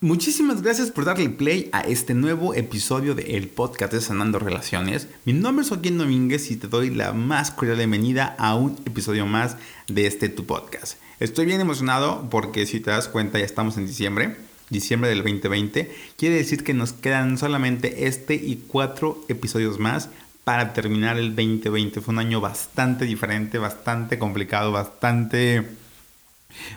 Muchísimas gracias por darle play a este nuevo episodio de El Podcast de Sanando Relaciones. Mi nombre es Joaquín Domínguez y te doy la más cordial bienvenida a un episodio más de este tu podcast. Estoy bien emocionado porque si te das cuenta ya estamos en diciembre, diciembre del 2020. Quiere decir que nos quedan solamente este y cuatro episodios más para terminar el 2020. Fue un año bastante diferente, bastante complicado, bastante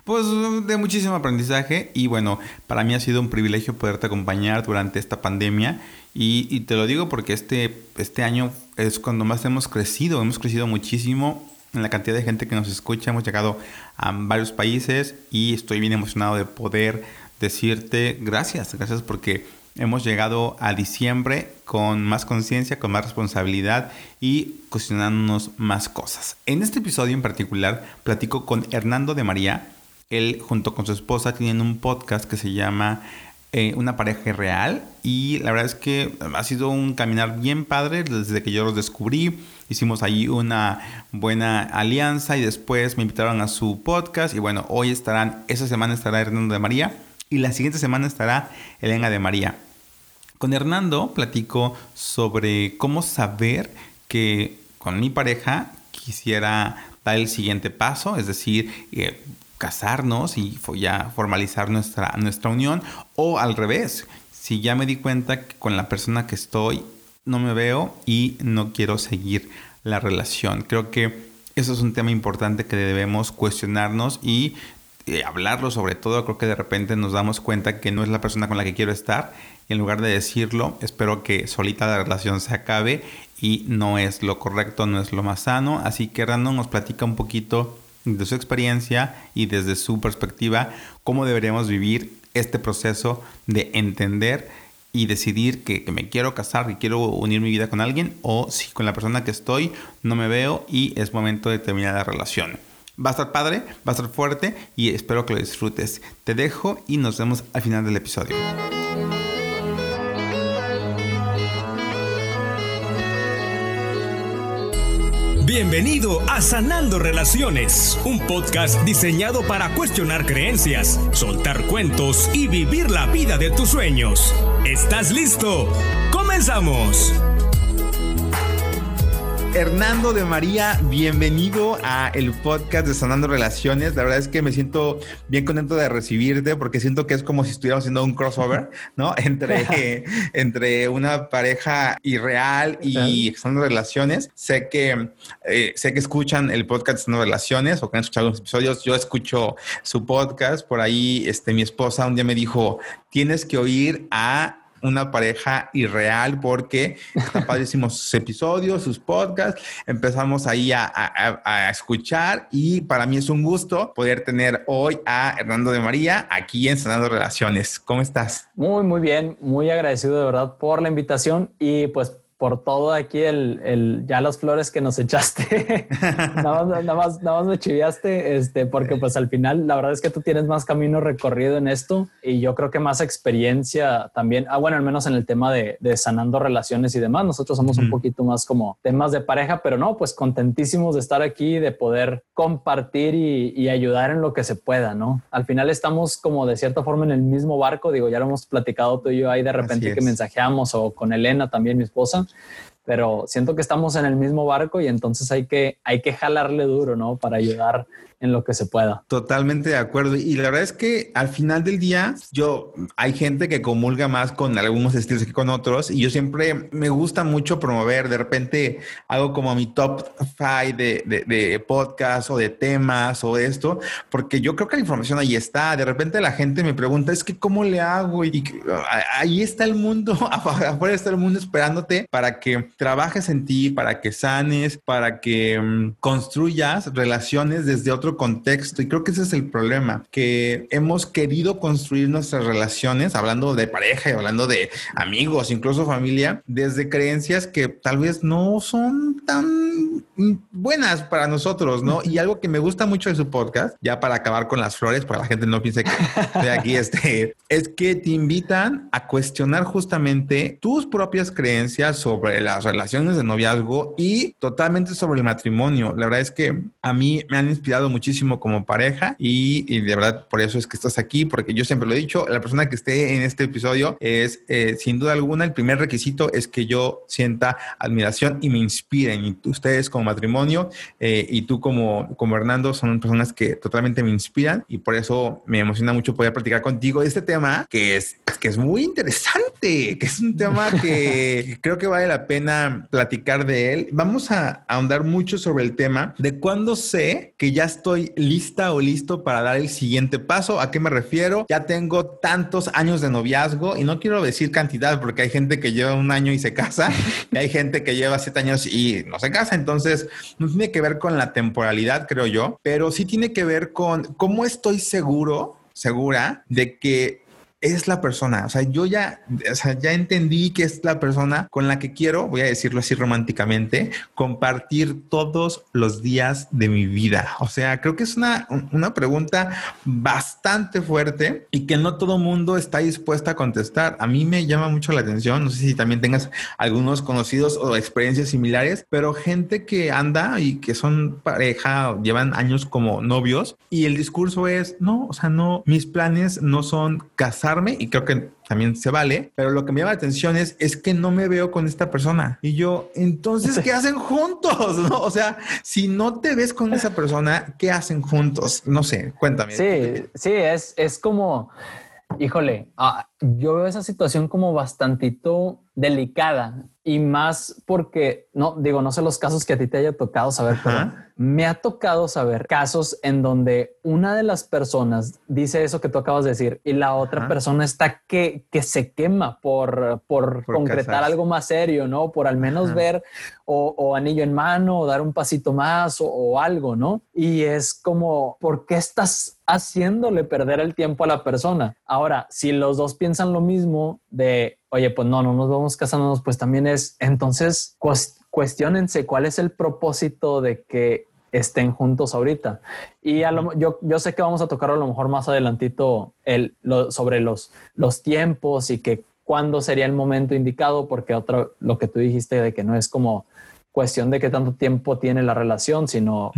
pues de muchísimo aprendizaje y bueno, para mí ha sido un privilegio poderte acompañar durante esta pandemia y, te lo digo porque este, este año es cuando más hemos crecido, hemos crecido muchísimo en la cantidad de gente que nos escucha, hemos llegado a varios países y estoy bien emocionado de poder decirte gracias, gracias porque hemos llegado a diciembre con más conciencia, con más responsabilidad y cuestionándonos más cosas. En este episodio en particular platico con Hernando de María. Él junto con su esposa tienen un podcast que se llama eh, Una pareja real y la verdad es que ha sido un caminar bien padre desde que yo los descubrí. Hicimos ahí una buena alianza y después me invitaron a su podcast y bueno, hoy estarán, esa semana estará Hernando de María y la siguiente semana estará Elena de María. Con Hernando platico sobre cómo saber que con mi pareja quisiera dar el siguiente paso, es decir, eh, casarnos y ya formalizar nuestra, nuestra unión, o al revés, si ya me di cuenta que con la persona que estoy no me veo y no quiero seguir la relación. Creo que eso es un tema importante que debemos cuestionarnos y eh, hablarlo sobre todo, creo que de repente nos damos cuenta que no es la persona con la que quiero estar y en lugar de decirlo, espero que solita la relación se acabe y no es lo correcto, no es lo más sano. Así que Random nos platica un poquito de su experiencia y desde su perspectiva cómo deberíamos vivir este proceso de entender y decidir que, que, me quiero casar, y quiero unir mi vida con alguien o si con la persona que estoy no me veo y es momento de terminar la relación. Va a estar padre, va a estar fuerte y espero que lo disfrutes. Te dejo y nos vemos al final del episodio. Bienvenido a Sanando Relaciones, un podcast diseñado para cuestionar creencias, soltar cuentos y vivir la vida de tus sueños. ¿Estás listo? ¡Comenzamos! Hernando de María, bienvenido a el podcast de Sanando Relaciones. La verdad es que me siento bien contento de recibirte porque siento que es como si estuviéramos haciendo un crossover, ¿no? Entre, entre una pareja irreal y Sanando Relaciones. Sé que, eh, sé que escuchan el podcast de Sanando Relaciones o que han escuchado los episodios. Yo escucho su podcast. Por ahí, este, mi esposa un día me dijo, tienes que oír a una pareja irreal porque está padrísimos sus episodios, sus podcasts. Empezamos ahí a, escuchar y para mí es un gusto poder tener hoy a Hernando de María aquí en Sanando Relaciones. ¿Cómo estás? Muy, muy bien. Muy agradecido de verdad por la invitación y pues por todo aquí el, el, ya las flores que nos echaste. nada, más, nada, más, nada, más, me chiviaste, este, porque pues al final la verdad es que tú tienes más camino recorrido en esto y yo creo que más experiencia también. Ah, bueno, al menos en el tema de, de sanando relaciones y demás. Nosotros somos un poquito más como temas de pareja, pero no, pues contentísimos de estar aquí, de poder compartir y, y ayudar en lo que se pueda, ¿no? Al final estamos como de cierta forma en el mismo barco. Digo, ya lo hemos platicado tú y yo ahí de repente que mensajeamos o con Elena también, mi esposa pero siento que estamos en el mismo barco y entonces hay que, hay que jalarle duro, ¿no? Para ayudar en lo que se pueda. Totalmente de acuerdo. Y la verdad es que al final del día, yo hay gente que comulga más con algunos estilos que con otros. Y yo siempre me gusta mucho promover. De repente hago como mi top five de, de, de podcast o de temas o esto, porque yo creo que la información ahí está. De repente la gente me pregunta, es que cómo le hago? Y ahí está el mundo, afuera está el mundo esperándote para que trabajes en ti, para que sanes, para que um, construyas relaciones desde otro contexto. Y creo que ese es el problema, que hemos querido construir nuestras relaciones, hablando de pareja y hablando de amigos, incluso familia, desde creencias que tal vez no son tan buenas para nosotros, ¿no? Y algo que me gusta mucho de su podcast, ya para acabar con las flores, para la gente no piense que de aquí este, es que te invitan a cuestionar justamente tus propias creencias sobre las relaciones de noviazgo y totalmente sobre el matrimonio. La verdad es que a mí me han inspirado muchísimo como pareja y, de verdad por eso es que estás aquí, porque yo siempre lo he dicho, la persona que esté en este episodio es eh, sin duda alguna el primer requisito es que yo sienta admiración y me inspiren. Y ustedes como matrimonio eh, y tú como, como Hernando son personas que totalmente me inspiran y por eso me emociona mucho poder platicar contigo de este tema que es, que es muy interesante, que es un tema que creo que vale la pena platicar de él. Vamos a ahondar mucho sobre el tema de cuándo sé que ya estoy lista o listo para dar el siguiente paso. ¿A qué me refiero? Ya tengo tantos años de noviazgo y no quiero decir cantidad porque hay gente que lleva un año y se casa y hay gente que lleva siete años y no se casa. Entonces, no tiene que ver con la temporalidad, creo yo, pero sí tiene que ver con cómo estoy seguro, segura de que es la persona. O sea, yo ya, o sea, ya entendí que es la persona con la que quiero, voy a decirlo así románticamente, compartir todos los días de mi vida. O sea, creo que es una, una pregunta bastante fuerte y que no todo mundo está dispuesto a contestar. A mí me llama mucho la atención. No sé si también tengas algunos conocidos o experiencias similares, pero gente que anda y que son pareja, llevan años como novios y el discurso es, no, o sea, no, mis planes no son casar y creo que también se vale, pero lo que me llama la atención es, es que no me veo con esta persona. Y yo, entonces, ¿qué hacen juntos? ¿No? O sea, si no te ves con esa persona, ¿qué hacen juntos? No sé, cuéntame. Sí, sí, es, es como, híjole, ah, yo veo esa situación como bastantito delicada y más porque, no, digo, no sé los casos que a ti te haya tocado saber, pero me ha tocado saber casos en donde una de las personas dice eso que tú acabas de decir y la otra persona está que, que se quema por, por, concretar algo más serio, ¿no? Por al menos ver o, anillo en mano o dar un pasito más o, o algo, ¿no? Y es como, ¿por qué estás haciéndole perder el tiempo a la persona? Ahora, si los dos piensan lo mismo de oye, pues no, no nos vamos casándonos, pues también es, entonces, cuestionense cuál es el propósito de que estén juntos ahorita. Y a lo, yo, yo sé que vamos a tocar a lo mejor más adelantito el, sobre los, los tiempos y que cuándo sería el momento indicado, porque otro, lo que tú dijiste de que no es como cuestión de qué tanto tiempo tiene la relación, sino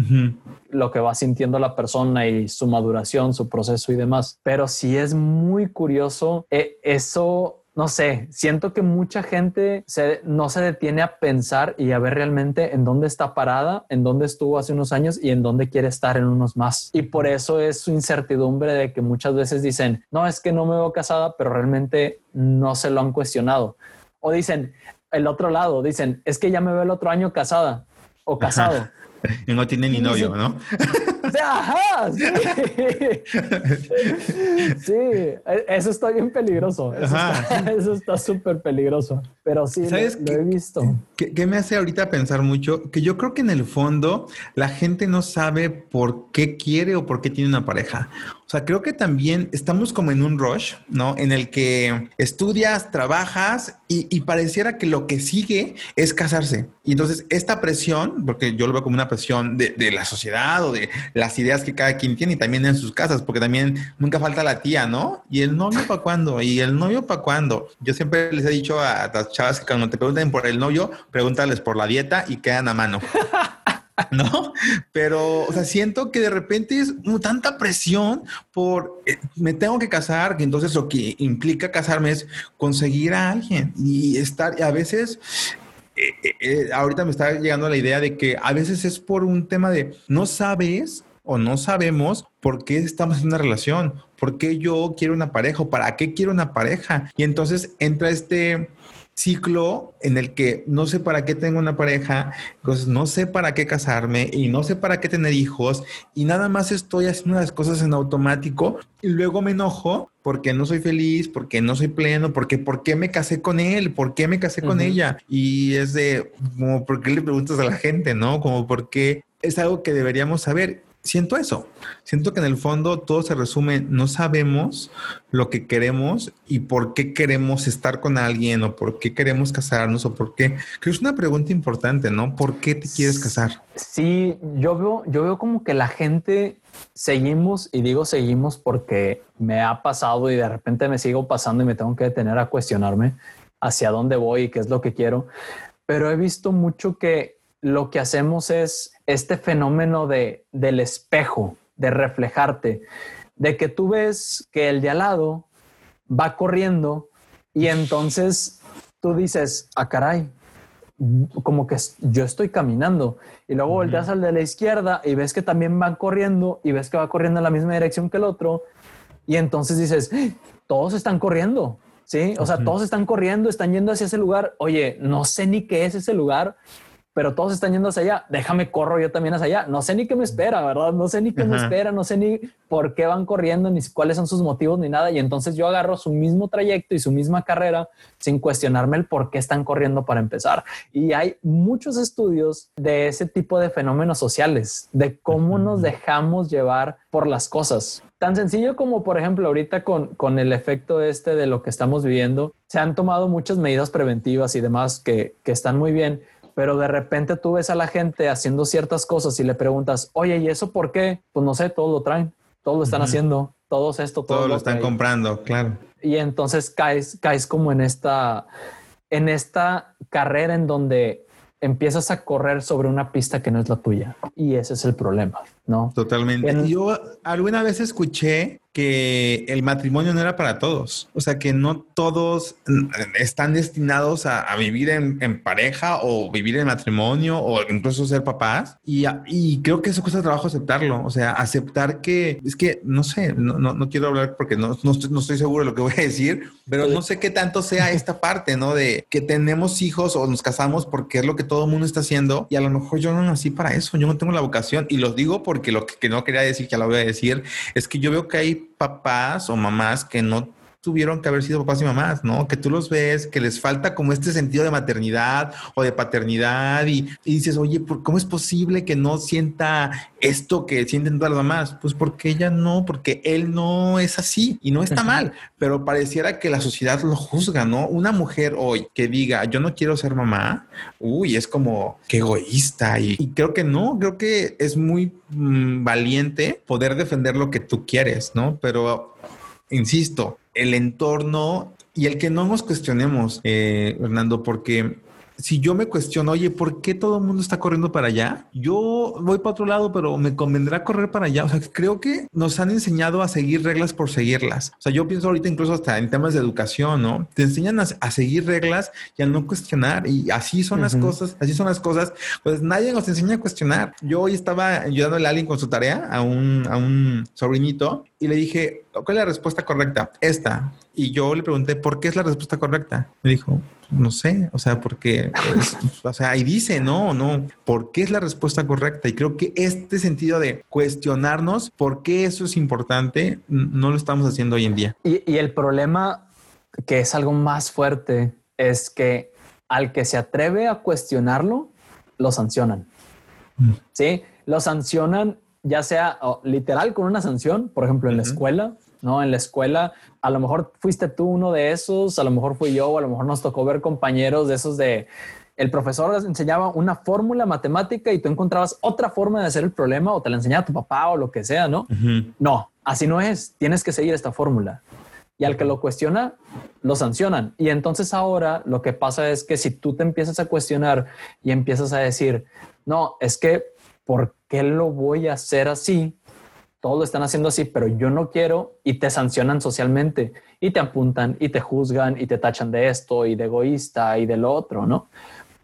lo que va sintiendo la persona y su maduración, su proceso y demás. Pero sí es muy curioso eh, eso no sé, siento que mucha gente no se detiene a pensar y a ver realmente en dónde está parada, en dónde estuvo hace unos años y en dónde quiere estar en unos más. Y por eso es su incertidumbre de que muchas veces dicen, no, es que no me veo casada, pero realmente no se lo han cuestionado. O dicen, el otro lado, dicen, es que ya me veo el otro año casada o casado. y no tiene ni novio, ¿no? Ajá, sí. sí, e, eso está bien peligroso. Eso está súper peligroso. Pero sí, ¿Sabes lo, he visto. ¿qué, me hace ahorita pensar mucho? Que yo creo que en el fondo la gente no sabe por qué quiere o por qué tiene una pareja. Sea, creo que también estamos como en un rush, ¿no? En el que estudias, trabajas y, pareciera que lo que sigue es casarse. Y entonces esta presión, porque yo lo veo como una presión de, de la sociedad o de las ideas que cada quien tiene y también en sus casas, porque también nunca falta la tía, ¿no? ¿Y el novio para cuándo? ¿Y el novio para cuándo? Yo siempre les he dicho a las chavas que cuando te pregunten por el novio, pregúntales por la dieta y quedan a mano. ¿no? Pero, o sea, siento que de repente es tanta presión por eh, me tengo que casar, que entonces lo que implica casarme es conseguir a alguien y estar, a veces eh, eh, ahorita me está llegando la idea de que a veces es por un tema de no sabes o no sabemos por qué estamos en una relación, por qué yo quiero una pareja o para qué quiero una pareja. Y entonces entra este ciclo en el que no sé para qué tengo una pareja, entonces no sé para qué casarme y no sé para qué tener hijos y nada más estoy haciendo las cosas en automático y luego me enojo porque no soy feliz, porque no soy pleno, porque por qué me casé con él, por qué me casé con ella y es de como por qué le preguntas a la gente, ¿no? Como por qué es algo que deberíamos saber siento eso. Siento que en el fondo todo se resume, no sabemos lo que queremos y por qué queremos estar con alguien o por qué queremos casarnos o por qué. Creo que es una pregunta importante, ¿no? ¿Por qué te quieres casar? Sí, yo veo, yo veo como que la gente seguimos y digo seguimos porque me ha pasado y de repente me sigo pasando y me tengo que detener a cuestionarme hacia dónde voy y qué es lo que quiero. Pero he visto mucho que lo que hacemos es este fenómeno de, del espejo, de reflejarte, de que tú ves que el de al lado va corriendo y entonces tú dices, ah, caray, como que yo estoy caminando y luego volteas al de la izquierda y ves que también van corriendo y ves que va corriendo en la misma dirección que el otro y entonces dices, todos están corriendo, ¿sí? O sea, todos están corriendo, están yendo hacia ese lugar. Oye, no sé ni qué es ese lugar, pero todos están yendo hacia allá. Déjame corro yo también hacia allá. No sé ni qué me espera, ¿verdad? No sé ni qué me espera, no sé ni por qué van corriendo, ni cuáles son sus motivos, ni nada. Y entonces yo agarro su mismo trayecto y su misma carrera sin cuestionarme el por qué están corriendo para empezar. Y hay muchos estudios de ese tipo de fenómenos sociales, de cómo nos dejamos llevar por las cosas. Tan sencillo como, por ejemplo, ahorita con, con el efecto este de lo que estamos viviendo, se han tomado muchas medidas preventivas y demás que, que están muy bien pero de repente tú ves a la gente haciendo ciertas cosas y le preguntas, oye, ¿y eso por qué? Pues no sé, todos lo traen, todos lo están haciendo, todos esto, todos lo están comprando, claro. Y entonces caes, caes como en esta, en esta carrera en donde empiezas a correr sobre una pista que no es la tuya. Y ese es el problema, ¿no? Totalmente. Yo alguna vez escuché que el matrimonio no era para todos. O sea, que no todos están destinados a, vivir en, pareja o vivir en matrimonio o incluso ser papás. Y, y, creo que eso cuesta trabajo aceptarlo. O sea, aceptar que es que no sé, no, no, quiero hablar porque no, no estoy, no, estoy, seguro de lo que voy a decir, pero no sé qué tanto sea esta parte, ¿no? De que tenemos hijos o nos casamos porque es lo que todo el mundo está haciendo y a lo mejor yo no nací para eso. Yo no tengo la vocación y los digo porque lo que, que no quería decir, que ya lo voy a decir, es que yo veo que hay papás o mamás que no tuvieron que haber sido papás y mamás, ¿no? Que tú los ves, que les falta como este sentido de maternidad o de paternidad y, dices, oye, ¿cómo es posible que no sienta esto que sienten todas las mamás? Pues porque ella no, porque él no es así y no está mal, pero pareciera que la sociedad lo juzga, ¿no? Una mujer hoy que diga, yo no quiero ser mamá, uy, es como que egoísta y, creo que no, creo que es muy mm, valiente poder defender lo que tú quieres, ¿no? Pero insisto, el entorno y el que no nos cuestionemos, eh, Hernando, porque si yo me cuestiono, oye, ¿por qué todo el mundo está corriendo para allá? Yo voy para otro lado, pero me convendrá correr para allá. O sea, creo que nos han enseñado a seguir reglas por seguirlas. O sea, yo pienso ahorita incluso hasta en temas de educación, ¿no? Te enseñan a, seguir reglas y a no cuestionar. Y así son las cosas, así son las cosas. Pues nadie nos enseña a cuestionar. Yo hoy estaba ayudando a alguien con su tarea, a un, a un sobrinito, y le dije, ¿cuál es la respuesta correcta? Esta. Y yo le pregunté, ¿por qué es la respuesta correcta? Me dijo, no sé, o sea, porque, o sea, ahí dice, no, no, ¿por qué es la respuesta correcta? Y creo que este sentido de cuestionarnos por qué eso es importante, no lo estamos haciendo hoy en día. Y, y el problema, que es algo más fuerte, es que al que se atreve a cuestionarlo, lo sancionan. Mm. Sí, lo sancionan ya sea literal con una sanción, por ejemplo, en la escuela, ¿no? En la escuela, a lo mejor fuiste tú uno de esos, a lo mejor fui yo, o a lo mejor nos tocó ver compañeros de esos de el profesor enseñaba una fórmula matemática y tú encontrabas otra forma de hacer el problema o te la enseñaba tu papá o lo que sea, ¿no? No, así no es. Tienes que seguir esta fórmula. Y al que lo cuestiona, lo sancionan. Y entonces ahora lo que pasa es que si tú te empiezas a cuestionar y empiezas a decir, no, es que, ¿por qué lo voy a hacer así? todos lo están haciendo así, pero yo no quiero y te sancionan socialmente y te apuntan y te juzgan y te tachan de esto y de egoísta y de lo otro, ¿no?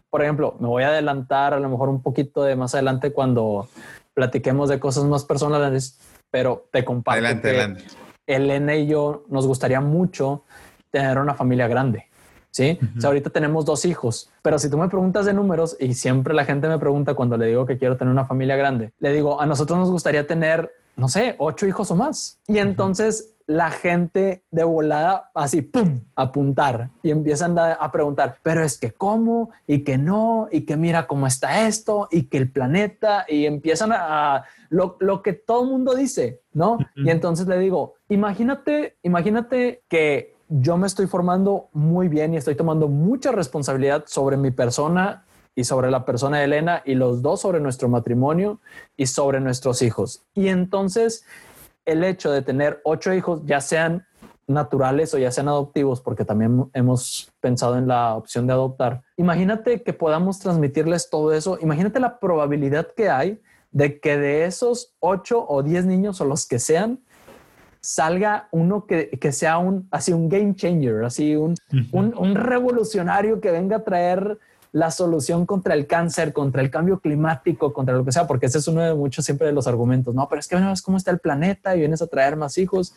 Por ejemplo, me voy a adelantar a lo mejor un poquito de más adelante cuando platiquemos de cosas más personales, pero te comparto adelante, adelante. Elena y yo nos gustaría mucho tener una familia grande. Sí, o sea, ahorita tenemos dos hijos, pero si tú me preguntas de números y siempre la gente me pregunta cuando le digo que quiero tener una familia grande, le digo a nosotros nos gustaría tener no sé, ocho hijos o más. Y entonces la gente de volada así, ¡pum!, apuntar y empiezan a, preguntar, pero es que cómo y que no y que mira cómo está esto y que el planeta y empiezan a, lo, lo, que todo el mundo dice, ¿no? Y entonces le digo, imagínate, imagínate que yo me estoy formando muy bien y estoy tomando mucha responsabilidad sobre mi persona y sobre la persona de Elena y los dos sobre nuestro matrimonio y sobre nuestros hijos. Y entonces el hecho de tener ocho hijos, ya sean naturales o ya sean adoptivos, porque también hemos pensado en la opción de adoptar, imagínate que podamos transmitirles todo eso, imagínate la probabilidad que hay de que de esos ocho o diez niños o los que sean, salga uno que, sea un, así un game changer, así un, un revolucionario que venga a traer la solución contra el cáncer, contra el cambio climático, contra lo que sea, porque ese es uno de muchos siempre de los argumentos, no, pero es que ves cómo está el planeta y vienes a traer más hijos.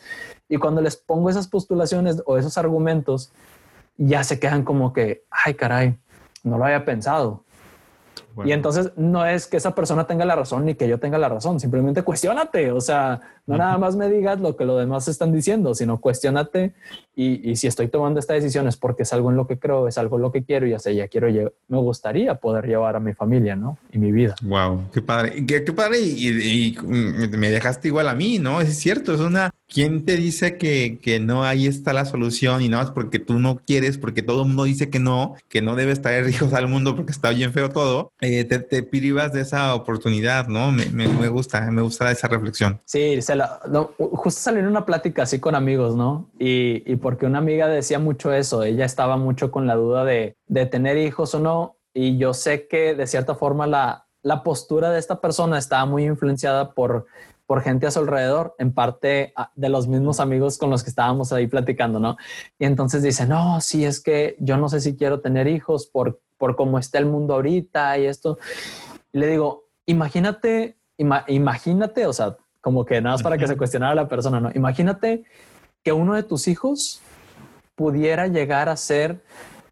Y cuando les pongo esas postulaciones o esos argumentos, ya se quedan como que, ay, caray, no lo había pensado. Y entonces no es que esa persona tenga la razón ni que yo tenga la razón, simplemente cuestionate, o sea, no nada más me digas lo que los demás están diciendo, sino cuestionate y, y, si estoy tomando esta decisión es porque es algo en lo que creo, es algo en lo que quiero y así ya quiero, me gustaría poder llevar a mi familia, ¿no? Y mi vida. Wow, qué padre, qué, qué padre y, y, me dejaste igual a mí, ¿no? Es cierto, es una, ¿quién te dice que, que no ahí está la solución y no es porque tú no quieres, porque todo el mundo dice que no, que no debes traer hijos al mundo porque está bien feo todo, eh, te, te privas de esa oportunidad, ¿no? Me, me, gusta, me gusta esa reflexión. Sí, se la, justo salió en una plática así con amigos, ¿no? Y, y, porque una amiga decía mucho eso, ella estaba mucho con la duda de, de tener hijos o no, y yo sé que de cierta forma la, la postura de esta persona estaba muy influenciada por por gente a su alrededor, en parte ah, de los mismos amigos con los que estábamos ahí platicando, ¿no? Y entonces dice, no, sí, es que yo no sé si quiero tener hijos por, por cómo está el mundo ahorita y esto. Y le digo, imagínate, imagínate, o sea, como que nada más para que se cuestionara la persona, ¿no? Imagínate que uno de tus hijos pudiera llegar a ser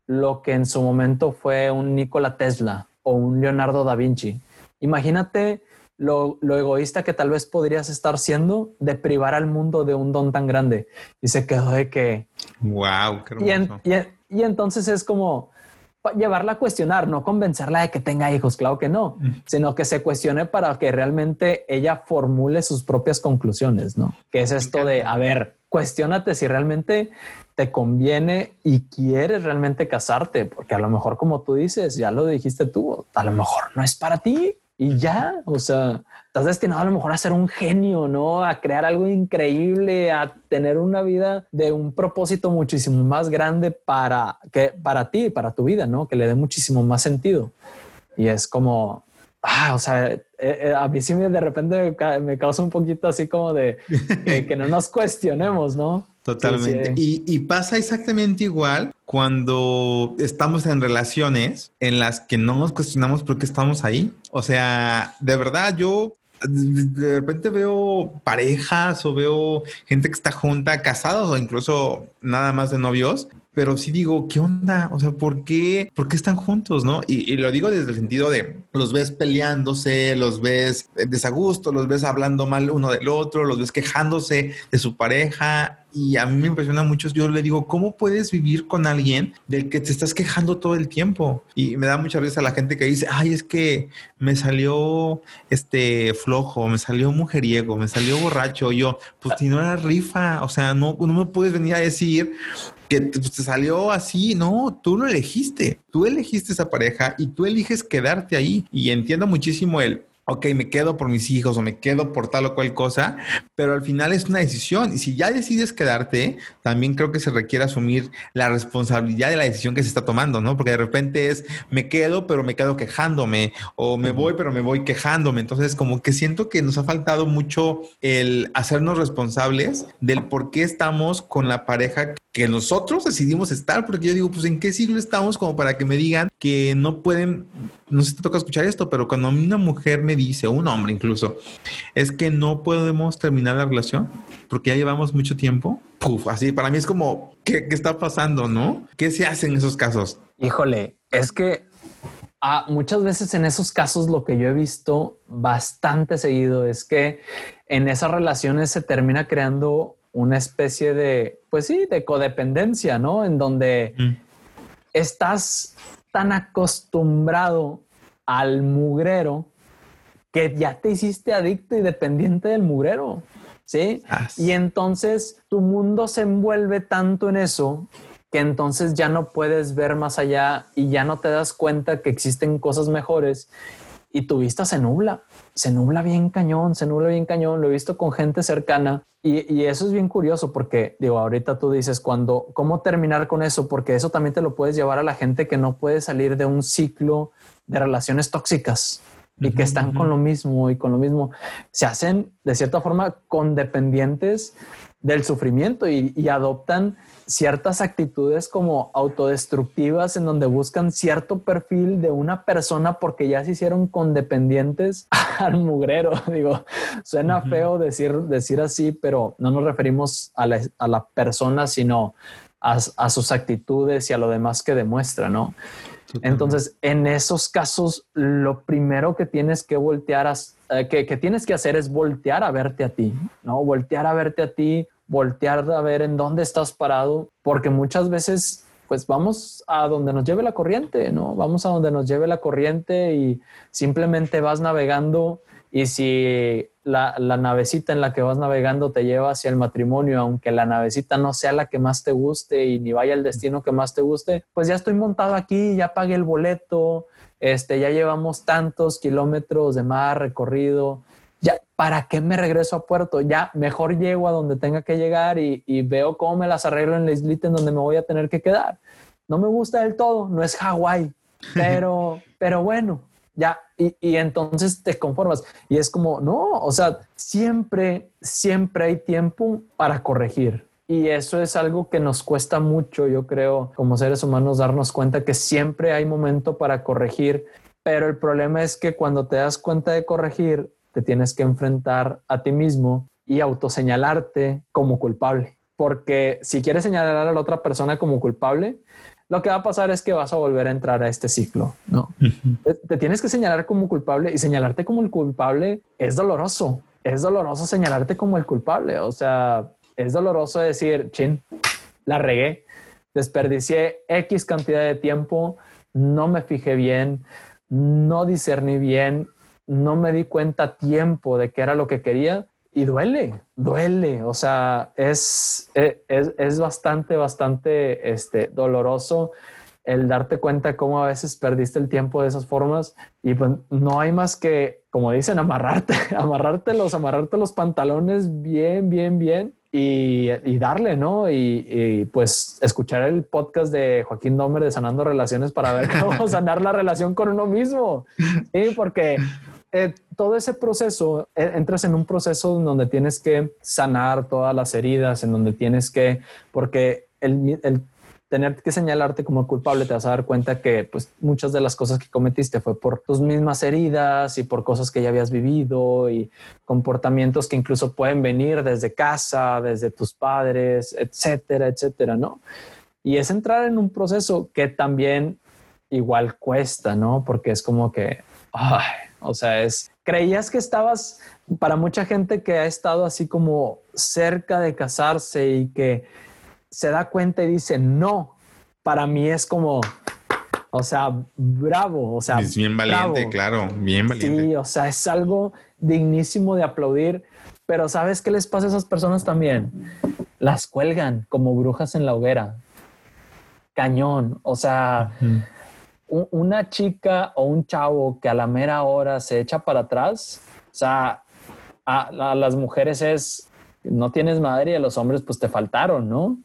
lo que en su momento fue un Nikola Tesla o un Leonardo da Vinci. Imagínate lo, egoísta que tal vez podrías estar siendo de privar al mundo de un don tan grande. Y se quedó de que... ¡Wow! Qué y, y, entonces es como llevarla a cuestionar, no convencerla de que tenga hijos, claro que no, sino que se cuestione para que realmente ella formule sus propias conclusiones, ¿no? Que es esto de, a ver, cuestionate si realmente te conviene y quieres realmente casarte, porque a lo mejor como tú dices, ya lo dijiste tú, a lo mejor no es para ti, y ya, o sea, estás destinado a lo mejor a ser un genio, ¿no? A crear algo increíble, a tener una vida de un propósito muchísimo más grande para, que, para ti, para tu vida, ¿no? Que le dé muchísimo más sentido. Y es como, ah, o sea, eh, eh, a mí sí me, de repente me causa un poquito así como de que no nos cuestionemos, ¿no? Totalmente. Y, pasa exactamente igual cuando estamos en relaciones en las que no nos cuestionamos por qué estamos ahí. O sea, de verdad, yo de repente veo parejas o veo gente que está junta, casados o incluso nada más de novios, pero sí digo, ¿qué onda? O sea, ¿por qué, ¿por qué están juntos? ¿No? Y, lo digo desde el sentido de los ves peleándose, los ves desagusto, los ves hablando mal uno del otro, los ves quejándose de su pareja. Y a mí me impresiona mucho. Yo le digo, ¿cómo puedes vivir con alguien del que te estás quejando todo el tiempo? Y me da mucha risa la gente que dice, ay, es que me salió este flojo, me salió mujeriego, me salió borracho. yo, pues si no era rifa, o sea, no, no me puedes venir a decir que pues, te salió así, no, tú lo elegiste, tú elegiste esa pareja y tú eliges quedarte ahí. Y entiendo muchísimo el, ok, me quedo por mis hijos o me quedo por tal o cual cosa, pero al final es una decisión. Y si ya decides quedarte, también creo que se requiere asumir la responsabilidad de la decisión que se está tomando, ¿no? Porque de repente es, me quedo, pero me quedo quejándome, o me voy, pero me voy quejándome. Entonces, como que siento que nos ha faltado mucho el hacernos responsables del por qué estamos con la pareja que nosotros decidimos estar, porque yo digo, pues en qué siglo estamos como para que me digan que no pueden, no sé si te toca escuchar esto, pero cuando a mí una mujer me dice, un hombre incluso, es que no podemos terminar la relación porque ya llevamos mucho tiempo, Puf, así para mí es como, ¿qué, ¿qué, está pasando? ¿No? ¿Qué se hace en esos casos? Híjole, es que ah, muchas veces en esos casos lo que yo he visto bastante seguido es que en esas relaciones se termina creando una especie de, pues sí, de codependencia, ¿no? En donde mm. estás tan acostumbrado al mugrero que ya te hiciste adicto y dependiente del mugrero. ¿Sí? Y entonces tu mundo se envuelve tanto en eso que entonces ya no puedes ver más allá y ya no te das cuenta que existen cosas mejores y tu vista se nubla, se nubla bien cañón, se nubla bien cañón. Lo he visto con gente cercana y, y, eso es bien curioso porque digo, ahorita tú dices cuando, ¿cómo terminar con eso? Porque eso también te lo puedes llevar a la gente que no puede salir de un ciclo de relaciones tóxicas y que están con lo mismo y con lo mismo. Se hacen de cierta forma condependientes del sufrimiento y, y adoptan ciertas actitudes como autodestructivas en donde buscan cierto perfil de una persona porque ya se hicieron condependientes al mugrero. Digo, suena feo decir, decir así, pero no nos referimos a la, a la persona, sino a, a, sus actitudes y a lo demás que demuestra, ¿no? Entonces, en esos casos, lo primero que tienes que voltear, eh, que, que tienes que hacer es voltear a verte a ti, ¿no? Voltear a verte a ti, voltear a ver en dónde estás parado, porque muchas veces pues vamos a donde nos lleve la corriente, ¿no? Vamos a donde nos lleve la corriente y simplemente vas navegando y si la, la, navecita en la que vas navegando te lleva hacia el matrimonio, aunque la navecita no sea la que más te guste y ni vaya al destino que más te guste, pues ya estoy montado aquí, ya pagué el boleto, este, ya llevamos tantos kilómetros de mar recorrido, ya, ¿para qué me regreso a puerto? Ya, mejor llego a donde tenga que llegar y, veo cómo me las arreglo en la islita en donde me voy a tener que quedar. No me gusta del todo, no es Hawái, pero, pero bueno, ya, y, y, entonces te conformas. Y es como, no, o sea, siempre, siempre hay tiempo para corregir. Y eso es algo que nos cuesta mucho, yo creo, como seres humanos, darnos cuenta que siempre hay momento para corregir. Pero el problema es que cuando te das cuenta de corregir, te tienes que enfrentar a ti mismo y autoseñalarte como culpable. Porque si quieres señalar a la otra persona como culpable, lo que va a pasar es que vas a volver a entrar a este ciclo, ¿no? Te tienes que señalar como culpable y señalarte como el culpable es doloroso. Es doloroso señalarte como el culpable. O sea, es doloroso decir, chin, la regué, desperdicié X cantidad de tiempo, no me fijé bien, no discerní bien no me di cuenta a tiempo de qué era lo que quería y duele, duele. O sea, es, e, es, es bastante, bastante este, doloroso el darte cuenta cómo a veces perdiste el tiempo de esas formas y pues no hay más que, como dicen, amarrarte, amarrarte los, amarrarte los pantalones bien, bien, bien y, y darle, ¿no? Y, y, pues escuchar el podcast de Joaquín Domer de Sanando Relaciones para ver cómo sanar la relación con uno mismo. Sí, porque eh, todo ese proceso, eh, entras en un proceso donde tienes que sanar todas las heridas, en donde tienes que, porque el, el tener que señalarte como culpable, te vas a dar cuenta que pues, muchas de las cosas que cometiste fue por tus mismas heridas y por cosas que ya habías vivido y comportamientos que incluso pueden venir desde casa, desde tus padres, etcétera, etcétera, ¿no? Y es entrar en un proceso que también igual cuesta, ¿no? Porque es como que, ay, o sea, es, creías que estabas, para mucha gente que ha estado así como cerca de casarse y que se da cuenta y dice, no, para mí es como, o sea, bravo, o sea. Es bien valiente, claro, bien valiente. Sí, o sea, es algo dignísimo de aplaudir, pero ¿sabes qué les pasa a esas personas también? Las cuelgan como brujas en la hoguera. Cañón, o sea una chica o un chavo que a la mera hora se echa para atrás, o sea, a, las mujeres es, no tienes madre y a los hombres pues te faltaron, ¿no?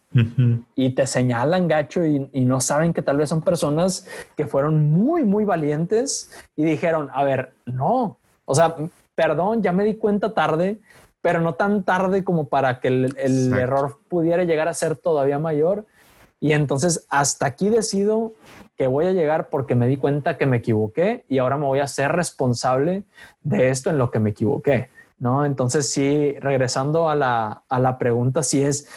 Y te señalan gacho y, y, no saben que tal vez son personas que fueron muy, muy valientes y dijeron, a ver, no, o sea, perdón, ya me di cuenta tarde, pero no tan tarde como para que el, el error pudiera llegar a ser todavía mayor. Y entonces hasta aquí decido que voy a llegar porque me di cuenta que me equivoqué y ahora me voy a ser responsable de esto en lo que me equivoqué, ¿no? Entonces sí, regresando a la, a la pregunta, sí es,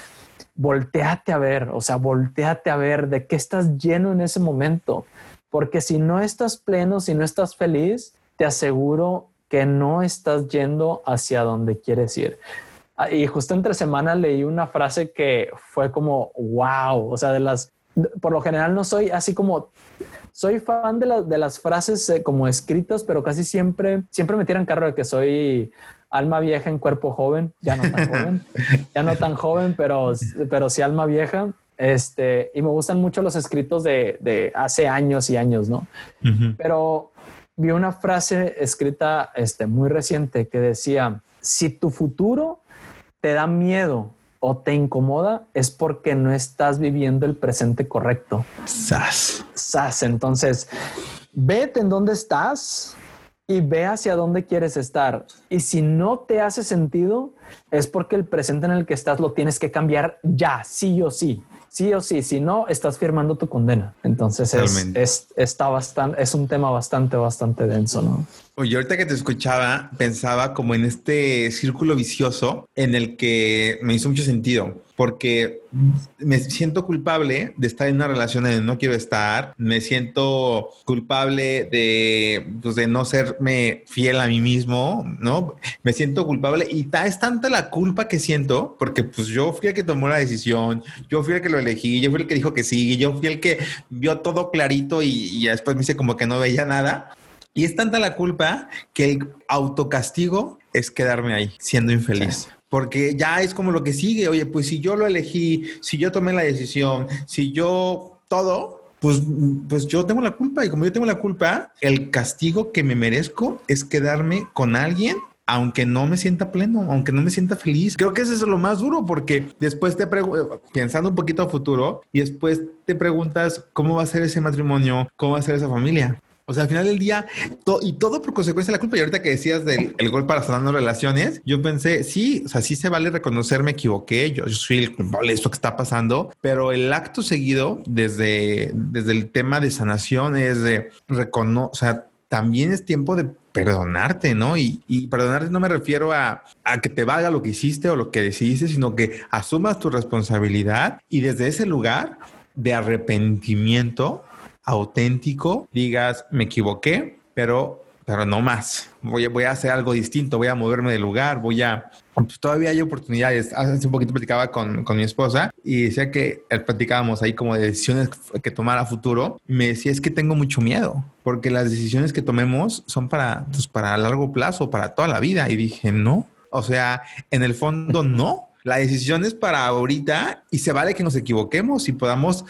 volteate a ver, o sea, volteate a ver de qué estás lleno en ese momento, porque si no estás pleno, si no estás feliz, te aseguro que no estás yendo hacia donde quieres ir. Ah, y justo entre semana leí una frase que fue como, wow, o sea, de las, por lo general no soy así como, soy fan de, de las frases eh, como escritas, pero casi siempre, siempre me tiran carro de que soy alma vieja en cuerpo joven, ya no tan joven, ya no tan joven, pero, pero sí alma vieja. Este, y me gustan mucho los escritos de, de hace años y años, ¿no? Pero vi una frase escrita este, muy reciente que decía, si tu futuro te da miedo o te incomoda, es porque no estás viviendo el presente correcto. Sas. Sas. Entonces, vete en dónde estás y ve hacia dónde quieres estar. Y si no te hace sentido, es porque el presente en el que estás lo tienes que cambiar ya, sí o sí sí o sí, si no, estás firmando tu condena. Entonces es, está bastante, es un tema bastante, bastante denso, ¿no? Oye, ahorita que te escuchaba, pensaba como en este círculo vicioso en el que me hizo mucho sentido, porque me siento culpable de estar en una relación en que no quiero estar, me siento culpable de, pues, de no serme fiel a mí mismo, ¿no? Me siento culpable y es tanta la culpa que siento, porque pues yo fui el que tomó la decisión, yo fui el que lo elegí, yo fui el que dijo que sí, yo fui el que vio todo clarito y, y después me dice como que no veía nada. Y es tanta la culpa que el autocastigo es quedarme ahí, siendo infeliz. Porque ya es como lo que sigue. Oye, pues si yo lo elegí, si yo tomé la decisión, si yo todo, pues, pues yo tengo la culpa. Y como yo tengo la culpa, el castigo que me merezco es quedarme con alguien aunque no me sienta pleno, aunque no me sienta feliz. Creo que eso es lo más duro porque después te pensando un poquito a futuro y después te preguntas cómo va a ser ese matrimonio, cómo va a ser esa familia. O sea, al final del día, y todo por consecuencia de la culpa. Y ahorita que decías del el gol para sanando relaciones, yo pensé, sí, o sea, sí se vale reconocer, me equivoqué, yo, soy el culpable de esto que está pasando, pero el acto seguido desde, desde el tema de sanación es de reconocer, o sea, también es tiempo de perdonarte, ¿no? Y, y, perdonarte no me refiero a, a, que te valga lo que hiciste o lo que decidiste, sino que asumas tu responsabilidad y desde ese lugar de arrepentimiento auténtico, digas, me equivoqué, pero, pero no más. Voy, voy a hacer algo distinto, voy a moverme de lugar, voy a... Pues todavía hay oportunidades. Hace un poquito platicaba con, con mi esposa y decía que platicábamos ahí como de decisiones que tomar a futuro. me decía, es que tengo mucho miedo, porque las decisiones que tomemos son para, pues, para largo plazo, para toda la vida. Y dije, no. O sea, en el fondo, no. La decisión es para ahorita y se vale que nos equivoquemos y podamos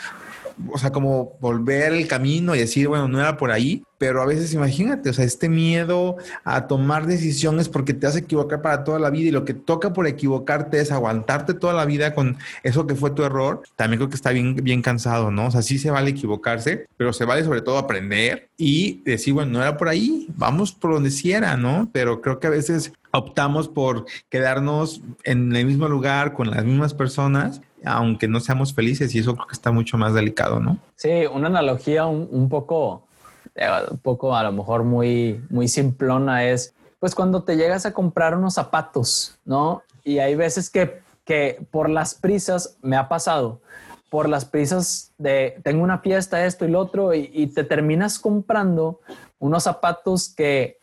o sea, como volver el camino y decir, bueno, no era por ahí, pero a veces imagínate, o sea, este miedo a tomar decisiones porque te hace equivocar para toda la vida y lo que toca por equivocarte es aguantarte toda la vida con eso que fue tu error, también creo que está bien, bien cansado, ¿no? O sea, sí se vale equivocarse, pero se vale sobre todo aprender y decir, bueno, no era por ahí, vamos por donde sí era, ¿no? Pero creo que a veces optamos por quedarnos en el mismo lugar con las mismas personas aunque no seamos felices y eso creo que está mucho más delicado, ¿no? Sí, una analogía un, poco, eh, un poco a lo mejor muy, muy simplona es, pues cuando te llegas a comprar unos zapatos, ¿no? Y hay veces que, que por las prisas, me ha pasado, por las prisas de tengo una fiesta, esto y lo otro, y, y te terminas comprando unos zapatos que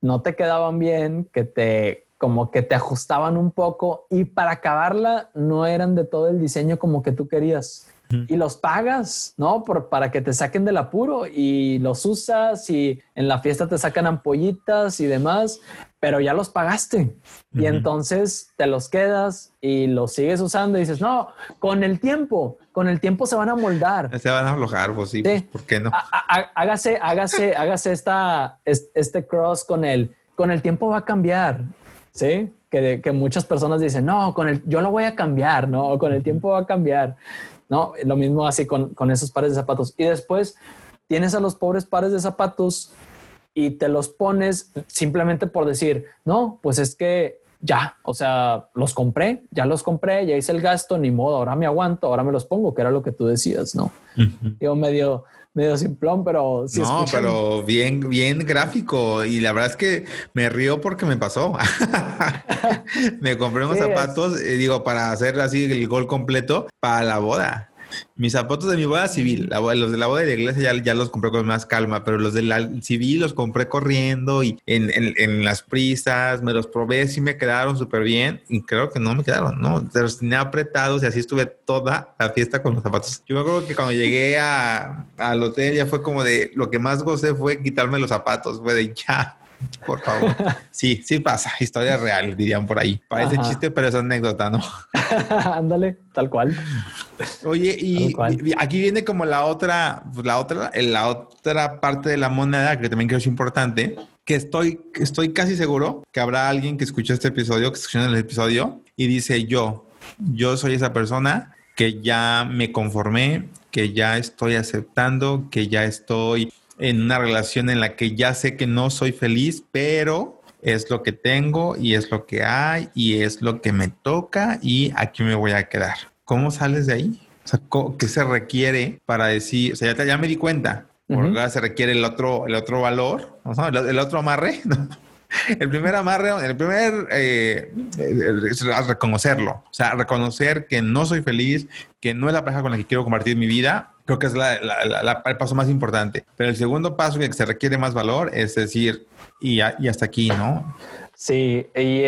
no te quedaban bien, que te como que te ajustaban un poco y para acabarla no eran de todo el diseño como que tú querías. Y los pagas, ¿no? Por, para que te saquen del apuro y los usas y en la fiesta te sacan ampollitas y demás, pero ya los pagaste. Y entonces te los quedas y los sigues usando y dices, no, con el tiempo, con el tiempo se van a moldar. Se van a aflojar, pues sí, pues, ¿por qué no? Hágase, hágase, hágase esta, este cross con el, con el tiempo va a cambiar ¿sí? Que, que, muchas personas dicen, no, con el, yo lo voy a cambiar, ¿no? Con el tiempo va a cambiar, ¿no? Lo mismo así con, con esos pares de zapatos. Y después tienes a los pobres pares de zapatos y te los pones simplemente por decir, no, pues es que ya, o sea, los compré, ya los compré, ya hice el gasto, ni modo, ahora me aguanto, ahora me los pongo, que era lo que tú decías, ¿no? Yo medio, medio simplón, pero sí. No, pero bien, bien gráfico. Y la verdad es que me río porque me pasó. me compré unos zapatos, eh, digo, para hacer así el gol completo para la boda. Mis zapatos de mi boda civil, los de la boda de la iglesia ya, ya los compré con más calma, pero los de la civil los compré corriendo y en, en, las prisas, me los probé, sí me quedaron súper bien y creo que no me quedaron, ¿no? Los tenía apretados y así estuve toda la fiesta con los zapatos. Yo me acuerdo que cuando llegué a, al hotel ya fue como de, lo que más gocé fue quitarme los zapatos, fue de ya, por favor. Sí, sí pasa. Historia real, dirían por ahí. Parece chiste, pero es anécdota, ¿no? Ándale, tal cual. Oye, y, aquí viene como la otra, pues, la otra, la otra parte de la moneda que también creo es importante, que estoy, estoy casi seguro que habrá alguien que escuche este episodio, que escuche el episodio y dice yo, yo soy esa persona que ya me conformé, que ya estoy aceptando, que ya estoy en una relación en la que ya sé que no soy feliz, pero es lo que tengo y es lo que hay y es lo que me toca y aquí me voy a quedar. ¿Cómo sales de ahí? O sea, ¿qué se requiere para decir, o sea, ya, me di cuenta, porque se requiere el otro, el otro valor, el, otro amarre. El primer amarre, el primer eh, es reconocerlo, o sea, reconocer que no soy feliz, que no es la pareja con la que quiero compartir mi vida Creo que es el paso más importante. Pero el segundo paso que se requiere más valor es decir, y, hasta aquí, ¿no? Sí, y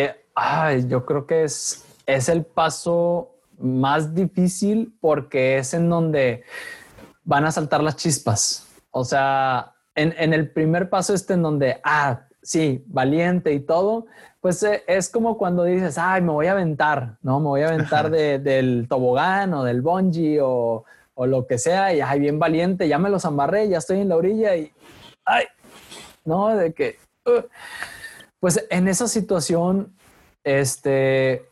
yo creo que es, es el paso más difícil porque es en donde van a saltar las chispas. O sea, en, el primer paso este en donde, ah, sí, valiente y todo, pues eh, es como cuando dices, ay, me voy a aventar, ¿no? Me voy a aventar del tobogán o del bungee o, o lo que sea, y ay, bien valiente, ya me los amarré, ya estoy en la orilla y, ay, no, de que, uh. pues en esa situación, este,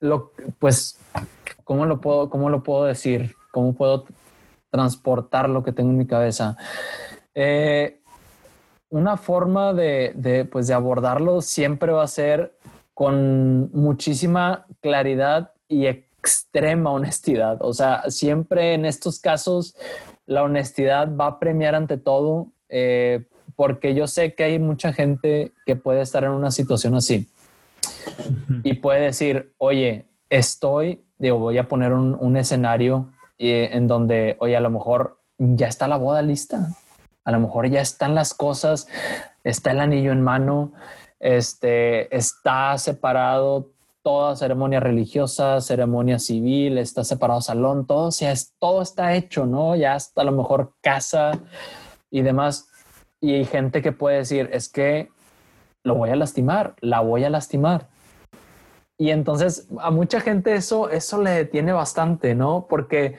lo, pues, ¿cómo lo puedo, cómo lo puedo decir? ¿Cómo puedo transportar lo que tengo en mi cabeza? Eh, una forma de, de, pues, de abordarlo siempre va a ser con muchísima claridad y extrema honestidad. O sea, siempre en estos casos la honestidad va a premiar ante todo, eh, porque yo sé que hay mucha gente que puede estar en una situación así y puede decir, oye, estoy, digo, voy a poner un, escenario eh, en donde, oye, a lo mejor ya está la boda lista, a lo mejor ya están las cosas, está el anillo en mano, este, está separado toda ceremonia religiosa, ceremonia civil, está separado salón, todo, o sea, todo está hecho, ¿no? Ya hasta a lo mejor casa y demás. Y hay gente que puede decir, es que lo voy a lastimar, la voy a lastimar. Y entonces a mucha gente eso, eso le detiene bastante, ¿no? Porque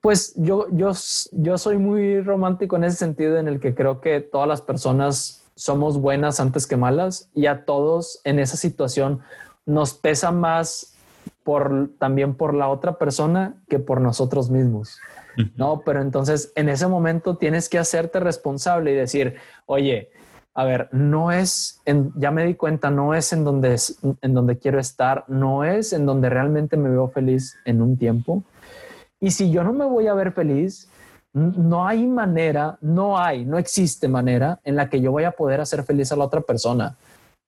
pues yo, yo, yo soy muy romántico en ese sentido en el que creo que todas las personas somos buenas antes que malas y a todos en esa situación nos pesa más por también por la otra persona que por nosotros mismos. No, pero entonces en ese momento tienes que hacerte responsable y decir, oye, a ver, no es, en, ya me di cuenta, no es en donde, en donde quiero estar, no es en donde realmente me veo feliz en un tiempo. Y si yo no me voy a ver feliz, no hay manera, no hay, no existe manera en la que yo voy a poder hacer feliz a la otra persona.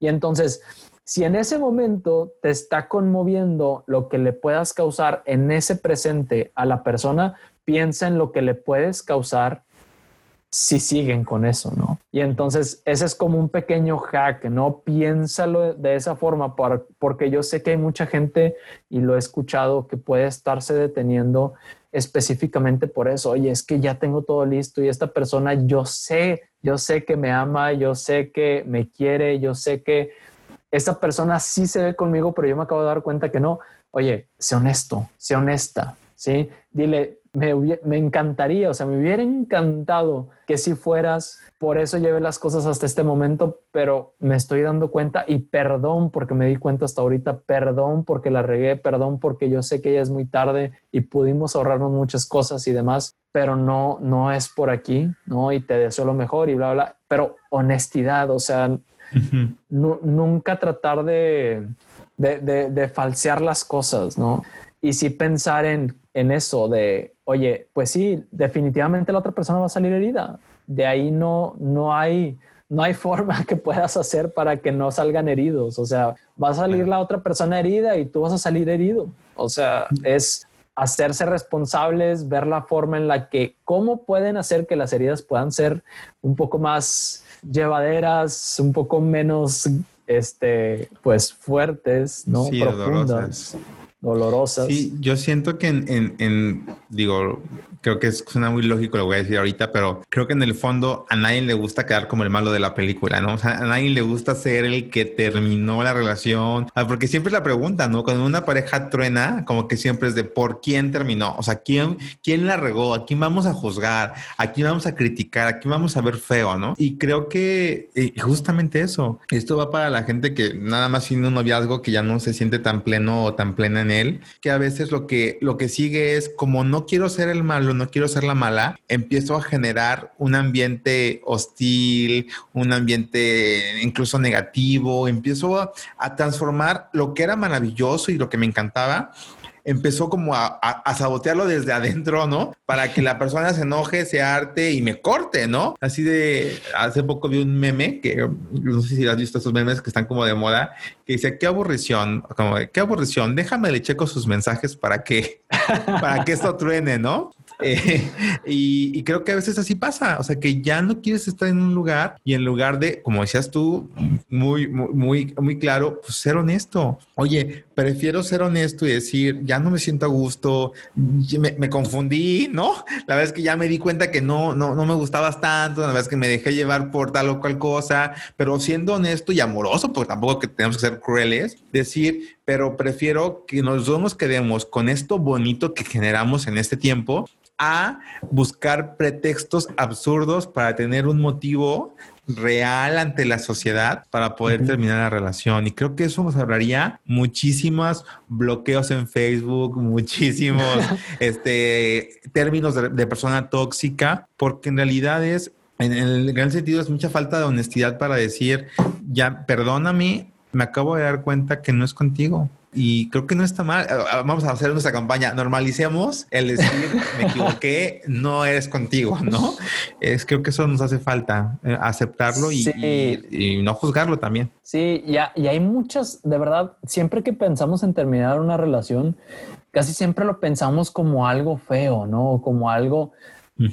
Y entonces, si en ese momento te está conmoviendo lo que le puedas causar en ese presente a la persona, piensa en lo que le puedes causar si siguen con eso, ¿no? Y entonces ese es como un pequeño hack, ¿no? Piénsalo de esa forma porque yo sé que hay mucha gente y lo he escuchado que puede estarse deteniendo específicamente por eso. Oye, es que ya tengo todo listo y esta persona yo sé, yo sé que me ama, yo sé que me quiere, yo sé que esa persona sí se ve conmigo, pero yo me acabo de dar cuenta que no. Oye, sé honesto, sé honesta, ¿sí? Dile, me, me encantaría, o sea, me hubiera encantado que si fueras, por eso llevé las cosas hasta este momento, pero me estoy dando cuenta y perdón porque me di cuenta hasta ahorita, perdón porque la regué, perdón porque yo sé que ya es muy tarde y pudimos ahorrarnos muchas cosas y demás, pero no, no es por aquí, ¿no? Y te deseo lo mejor y bla, bla, pero honestidad, o sea, nunca tratar de, de, falsear las cosas, ¿no? Y sí pensar en, en eso de, oye, pues sí, definitivamente la otra persona va a salir herida. De ahí no, no hay, no hay forma que puedas hacer para que no salgan heridos. O sea, va a salir la otra persona herida y tú vas a salir herido. O sea, es, hacerse responsables, ver la forma en la que, cómo pueden hacer que las heridas puedan ser un poco más llevaderas, un poco menos, este, pues fuertes, ¿no? Profundas, dolorosas. Sí, yo siento que en, en digo, creo que suena muy lógico lo voy a decir ahorita, pero creo que en el fondo a nadie le gusta quedar como el malo de la película, ¿no? O sea, a nadie le gusta ser el que terminó la relación, ah, porque siempre es la pregunta, ¿no? Cuando una pareja truena, como que siempre es de por quién terminó, o sea, quién, quién la regó, a quién vamos a juzgar, a quién vamos a criticar, a quién vamos a ver feo, ¿no? Y creo que eh, justamente eso, esto va para la gente que nada más tiene un noviazgo que ya no se siente tan pleno o tan plena en él, que a veces lo que, lo que sigue es como no quiero ser el malo, no quiero ser la mala, empiezo a generar un ambiente hostil, un ambiente incluso negativo, empiezo a, a transformar lo que era maravilloso y lo que me encantaba empezó como a, sabotearlo desde adentro, ¿no? Para que la persona se enoje, se arte y me corte, ¿no? Así de, hace poco vi un meme que no sé si has visto estos memes que están como de moda, que dice, qué aburrición, como, qué aburrición, déjame le checo sus mensajes para que, para que esto truene, ¿no? Eh, y, creo que a veces así pasa, o sea, que ya no quieres estar en un lugar y en lugar de, como decías tú, muy, muy, muy claro, pues ser honesto. Oye, prefiero ser honesto y decir, ya no me siento a gusto, me, confundí, ¿no? La vez que ya me di cuenta que no, no, no me gustabas tanto, la vez que me dejé llevar por tal o cual cosa, pero siendo honesto y amoroso, porque tampoco que tenemos que ser crueles, decir, pero prefiero que nosotros nos quedemos con esto bonito que generamos en este tiempo a buscar pretextos absurdos para tener un motivo real ante la sociedad para poder terminar la relación. Y creo que eso nos hablaría muchísimos bloqueos en Facebook, muchísimos este, términos de, persona tóxica, porque en realidad es, en, en el gran sentido, es mucha falta de honestidad para decir, ya, perdóname, me acabo de dar cuenta que no es contigo y creo que no está mal. Ah, ah, vamos a hacer nuestra campaña. Normalicemos el decir, me equivoqué, no eres contigo, ¿no? Es, creo que eso nos hace falta, eh, aceptarlo y, y, no juzgarlo también. Sí, ya, y hay muchas, de verdad, siempre que pensamos en terminar una relación, casi siempre lo pensamos como algo feo, ¿no? Como algo...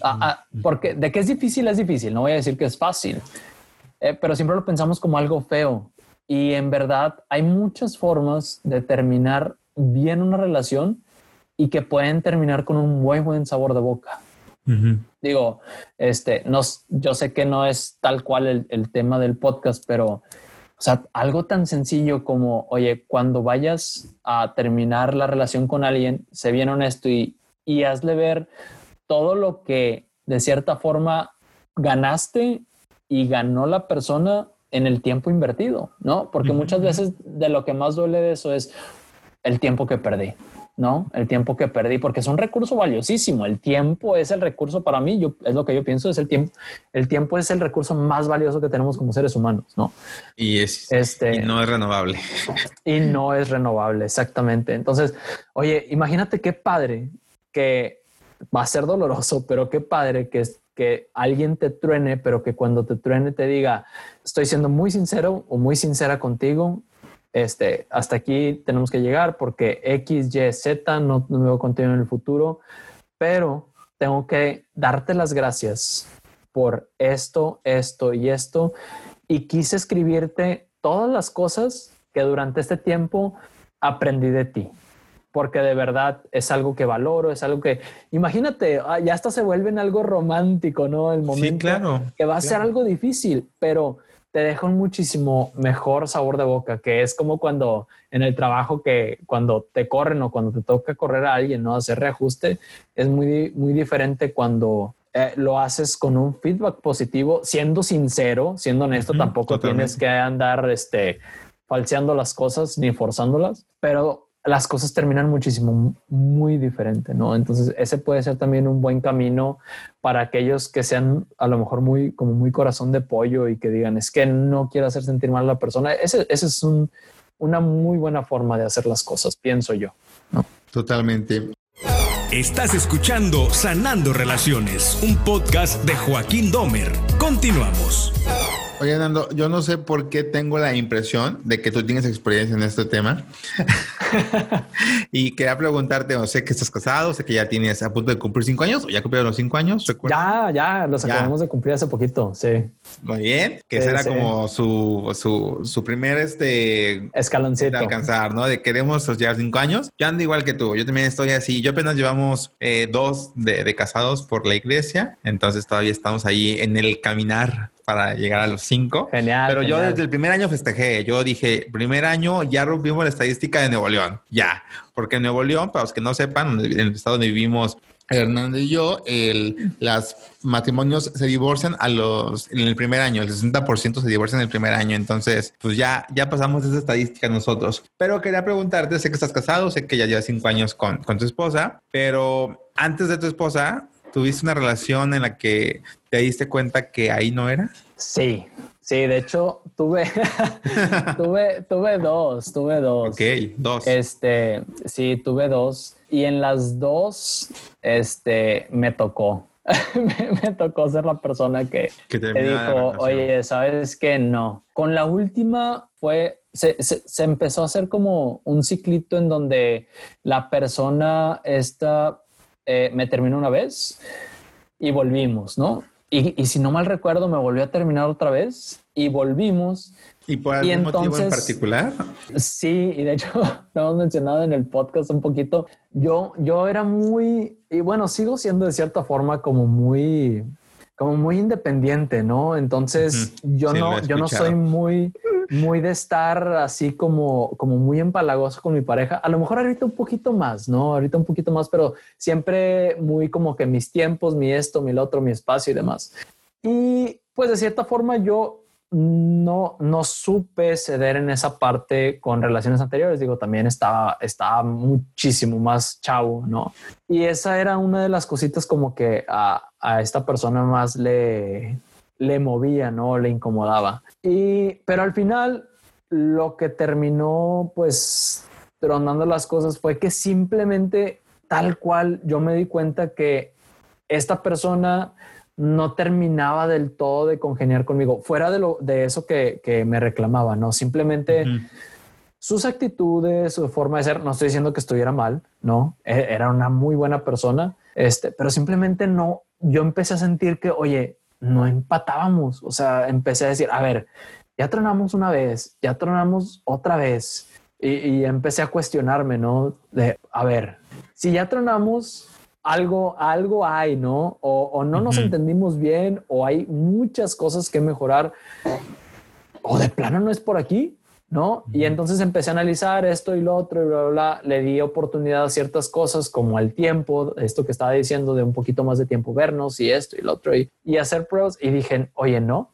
Ah, porque de que es difícil, es difícil. No voy a decir que es fácil, eh, pero siempre lo pensamos como algo feo. Y en verdad hay muchas formas de terminar bien una relación y que pueden terminar con un muy buen sabor de boca. Digo, este, no, yo sé que no es tal cual el, el, tema del podcast, pero o sea, algo tan sencillo como, oye, cuando vayas a terminar la relación con alguien, sé bien honesto y, y hazle ver todo lo que de cierta forma ganaste y ganó la persona en el tiempo invertido, ¿no? Porque muchas veces de lo que más duele de eso es el tiempo que perdí, ¿no? El tiempo que perdí, porque es un recurso valiosísimo. El tiempo es el recurso para mí, yo, es lo que yo pienso, es el tiempo. El tiempo es el recurso más valioso que tenemos como seres humanos, ¿no? Y, es, este, y no es renovable. Y no es renovable, exactamente. Entonces, oye, imagínate qué padre que va a ser doloroso, pero qué padre que, que alguien te truene, pero que cuando te truene te diga, estoy siendo muy sincero o muy sincera contigo, este, hasta aquí tenemos que llegar porque X, Y, Z no, no a continuar en el futuro, pero tengo que darte las gracias por esto, esto y esto. Y quise escribirte todas las cosas que durante este tiempo aprendí de ti porque de verdad es algo que valoro, es algo que, imagínate, ah, ya hasta se vuelve en algo romántico, ¿no? El momento claro, que va a ser algo difícil, pero te deja un muchísimo mejor sabor de boca, que es como cuando en el trabajo que cuando te corren o cuando te toca correr a alguien, ¿no? Hacer reajuste, es muy, muy diferente cuando eh, lo haces con un feedback positivo, siendo sincero, siendo honesto, tampoco tienes que andar, este, falseando las cosas ni forzándolas, pero las cosas terminan muchísimo, muy diferente, ¿no? Entonces, ese puede ser también un buen camino para aquellos que sean a lo mejor muy, como muy corazón de pollo y que digan, es que no quiero hacer sentir mal a la persona. Ese, es una muy buena forma de hacer las cosas, pienso yo. Totalmente. Estás escuchando Sanando Relaciones, un podcast de Joaquín Domer. Continuamos. Oye, Nando, yo no sé por qué tengo la impresión de que tú tienes experiencia en este tema. y quería preguntarte, o sé que estás casado, sé que ya tienes a punto de cumplir cinco años, o ya cumplieron los cinco años, Ya, ya, los acabamos de cumplir hace poquito, sí. Muy bien, que será como su, su, su, primer este escaloncito de alcanzar, ¿no? De queremos llegar cinco años. Yo ando igual que tú, yo también estoy así. Yo apenas llevamos eh, dos de, de casados por la iglesia, entonces todavía estamos ahí en el caminar para llegar a los cinco. Genial. Pero yo desde el primer año festejé. Yo dije, primer año ya rompimos la estadística de Nuevo León. Ya. Porque en Nuevo León, para los que no sepan, en el estado donde vivimos Hernando y yo, el, los matrimonios se divorcian a los, en el primer año, el 60% se divorcian en el primer año. Entonces, pues ya, ya pasamos esa estadística nosotros. Pero quería preguntarte, sé que estás casado, sé que ya llevas cinco años con, con tu esposa, pero antes de tu esposa, ¿Tuviste una relación en la que te diste cuenta que ahí no era? Sí, sí, de hecho tuve, tuve, tuve dos, tuve dos. Ok, dos. Este, sí, tuve dos y en las dos, este, me tocó. me, tocó ser la persona que, te dijo, oye, ¿sabes qué? No. Con la última fue, se, se, empezó a hacer como un ciclito en donde la persona esta eh, me terminó una vez y volvimos, ¿no? Y, si no mal recuerdo, me volvió a terminar otra vez y volvimos. ¿Y por algún motivo en particular? Sí, y de hecho lo hemos mencionado en el podcast un poquito. Yo, yo era muy, y bueno, sigo siendo de cierta forma como muy, como muy independiente, ¿no? Entonces yo no, yo no soy muy, muy de estar así como, como muy empalagoso con mi pareja. A lo mejor ahorita un poquito más, ¿no? Ahorita un poquito más, pero siempre muy como que mis tiempos, mi esto, mi lo otro, mi espacio y demás. Y pues de cierta forma yo no, no supe ceder en esa parte con relaciones anteriores. Digo, también estaba, estaba muchísimo más chavo, ¿no? Y esa era una de las cositas como que a, a esta persona más le, le movía, ¿no? Le incomodaba. Y, pero al final, lo que terminó, pues, tronando las cosas fue que simplemente, tal cual, yo me di cuenta que esta persona no terminaba del todo de congeniar conmigo, fuera de, lo, de eso que, que me reclamaba, ¿no? Simplemente sus actitudes, su forma de ser, no estoy diciendo que estuviera mal, ¿no? E, era una muy buena persona, este, pero simplemente no, yo empecé a sentir que, oye, no empatábamos. O sea, empecé a decir, a ver, ya tronamos una vez, ya tronamos otra vez. Y, empecé a cuestionarme, ¿no? De, a ver, si ya tronamos, algo, algo hay, ¿no? O, no nos entendimos bien, o hay muchas cosas que mejorar, o de plano no es por aquí. ¿no? Y entonces empecé a analizar esto y lo otro y bla, bla, bla. Le di oportunidad a ciertas cosas como el tiempo, esto que estaba diciendo de un poquito más de tiempo vernos y esto y lo otro y, y hacer pruebas y dije, oye, no,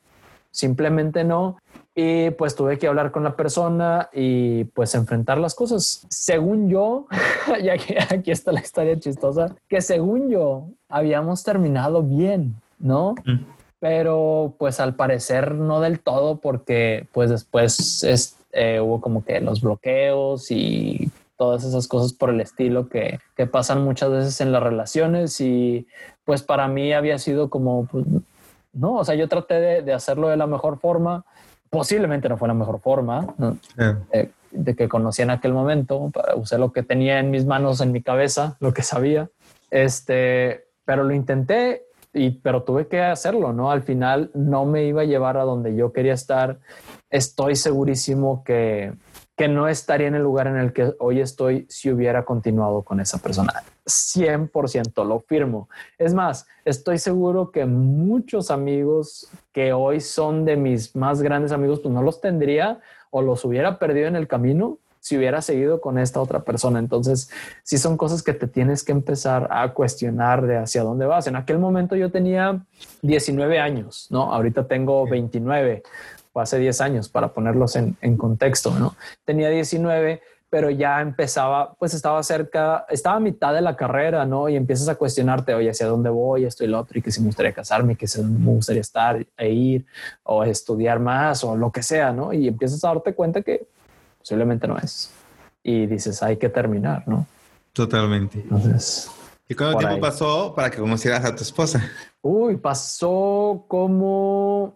simplemente no. Y pues tuve que hablar con la persona y pues enfrentar las cosas. Según yo, y aquí, aquí está la historia chistosa, que según yo habíamos terminado bien, ¿no? Pero pues al parecer no del todo porque pues después es, eh, hubo como que los bloqueos y todas esas cosas por el estilo que, que, pasan muchas veces en las relaciones y pues para mí había sido como, pues, no, o sea, yo traté de, de, hacerlo de la mejor forma, posiblemente no fue la mejor forma eh, de que conocí en aquel momento, usé lo que tenía en mis manos, en mi cabeza, lo que sabía, este, pero lo intenté y, pero tuve que hacerlo, ¿no? Al final no me iba a llevar a donde yo quería estar estoy segurísimo que, que no estaría en el lugar en el que hoy estoy si hubiera continuado con esa persona. 100% lo firmo. Es más, estoy seguro que muchos amigos que hoy son de mis más grandes amigos, pues no los tendría o los hubiera perdido en el camino si hubiera seguido con esta otra persona. Entonces, sí son cosas que te tienes que empezar a cuestionar de hacia dónde vas. En aquel momento yo tenía 19 años, ¿no? Ahorita tengo 29 hace 10 años, para ponerlos en, contexto, ¿no? Tenía 19, pero ya empezaba, pues estaba cerca, estaba a mitad de la carrera, ¿no? Y empiezas a cuestionarte, oye, ¿hacia dónde voy? Esto y lo otro, y que si me gustaría casarme, que si me gustaría estar e ir, o estudiar más, o lo que sea, ¿no? Y empiezas a darte cuenta que posiblemente no es. Y dices, hay que terminar, ¿no? Totalmente. Entonces... ¿Y cuánto tiempo pasó para que conocieras a tu esposa? Uy, pasó como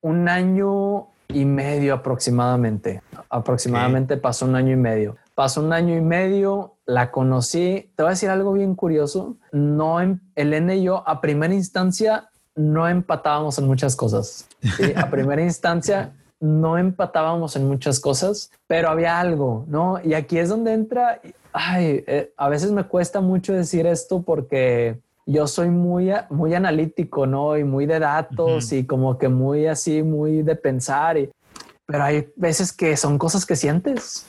un año y medio aproximadamente. Aproximadamente pasó un año y medio. Pasó un año y medio, la conocí. Te voy a decir algo bien curioso. No, em, Elena y yo a primera instancia no empatábamos en muchas cosas. A primera instancia no empatábamos en muchas cosas, pero había algo, ¿no? Y aquí es donde entra, ay, eh, a veces me cuesta mucho decir esto porque yo soy muy, muy analítico, ¿no? Y muy de datos y como que muy así, muy de pensar, y, pero hay veces que son cosas que sientes.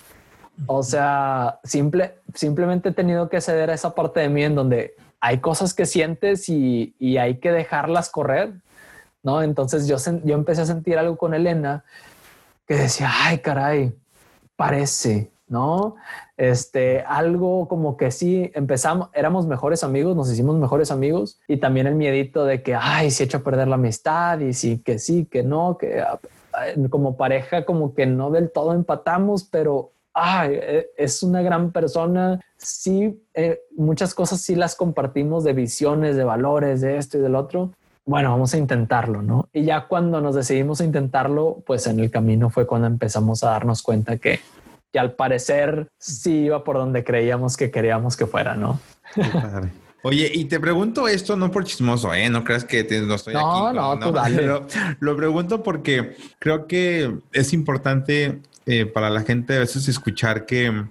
O sea, simple, simplemente he tenido que ceder a esa parte de mí en donde hay cosas que sientes y, y hay que dejarlas correr. ¿No? Entonces yo, yo empecé a sentir algo con Elena que decía, ay, caray, parece, ¿no? Este, algo como que sí, empezamos, éramos mejores amigos, nos hicimos mejores amigos y también el miedito de que, ay, si he hecho perder la amistad y sí, que sí, que no, que ah, como pareja como que no del todo empatamos, pero ay, e, es una gran persona. Sí, eh, muchas cosas sí las compartimos de visiones, de valores, de esto y del otro, bueno, vamos a intentarlo, ¿no? Y ya cuando nos decidimos a intentarlo, pues en el camino fue cuando empezamos a darnos cuenta que, que al parecer sí iba por donde creíamos que queríamos que fuera, ¿no? Oye, y te pregunto esto no por chismoso, ¿eh? No creas que no estoy aquí. No, no, tú dale. lo pregunto porque creo que es importante eh, para la gente a veces escuchar que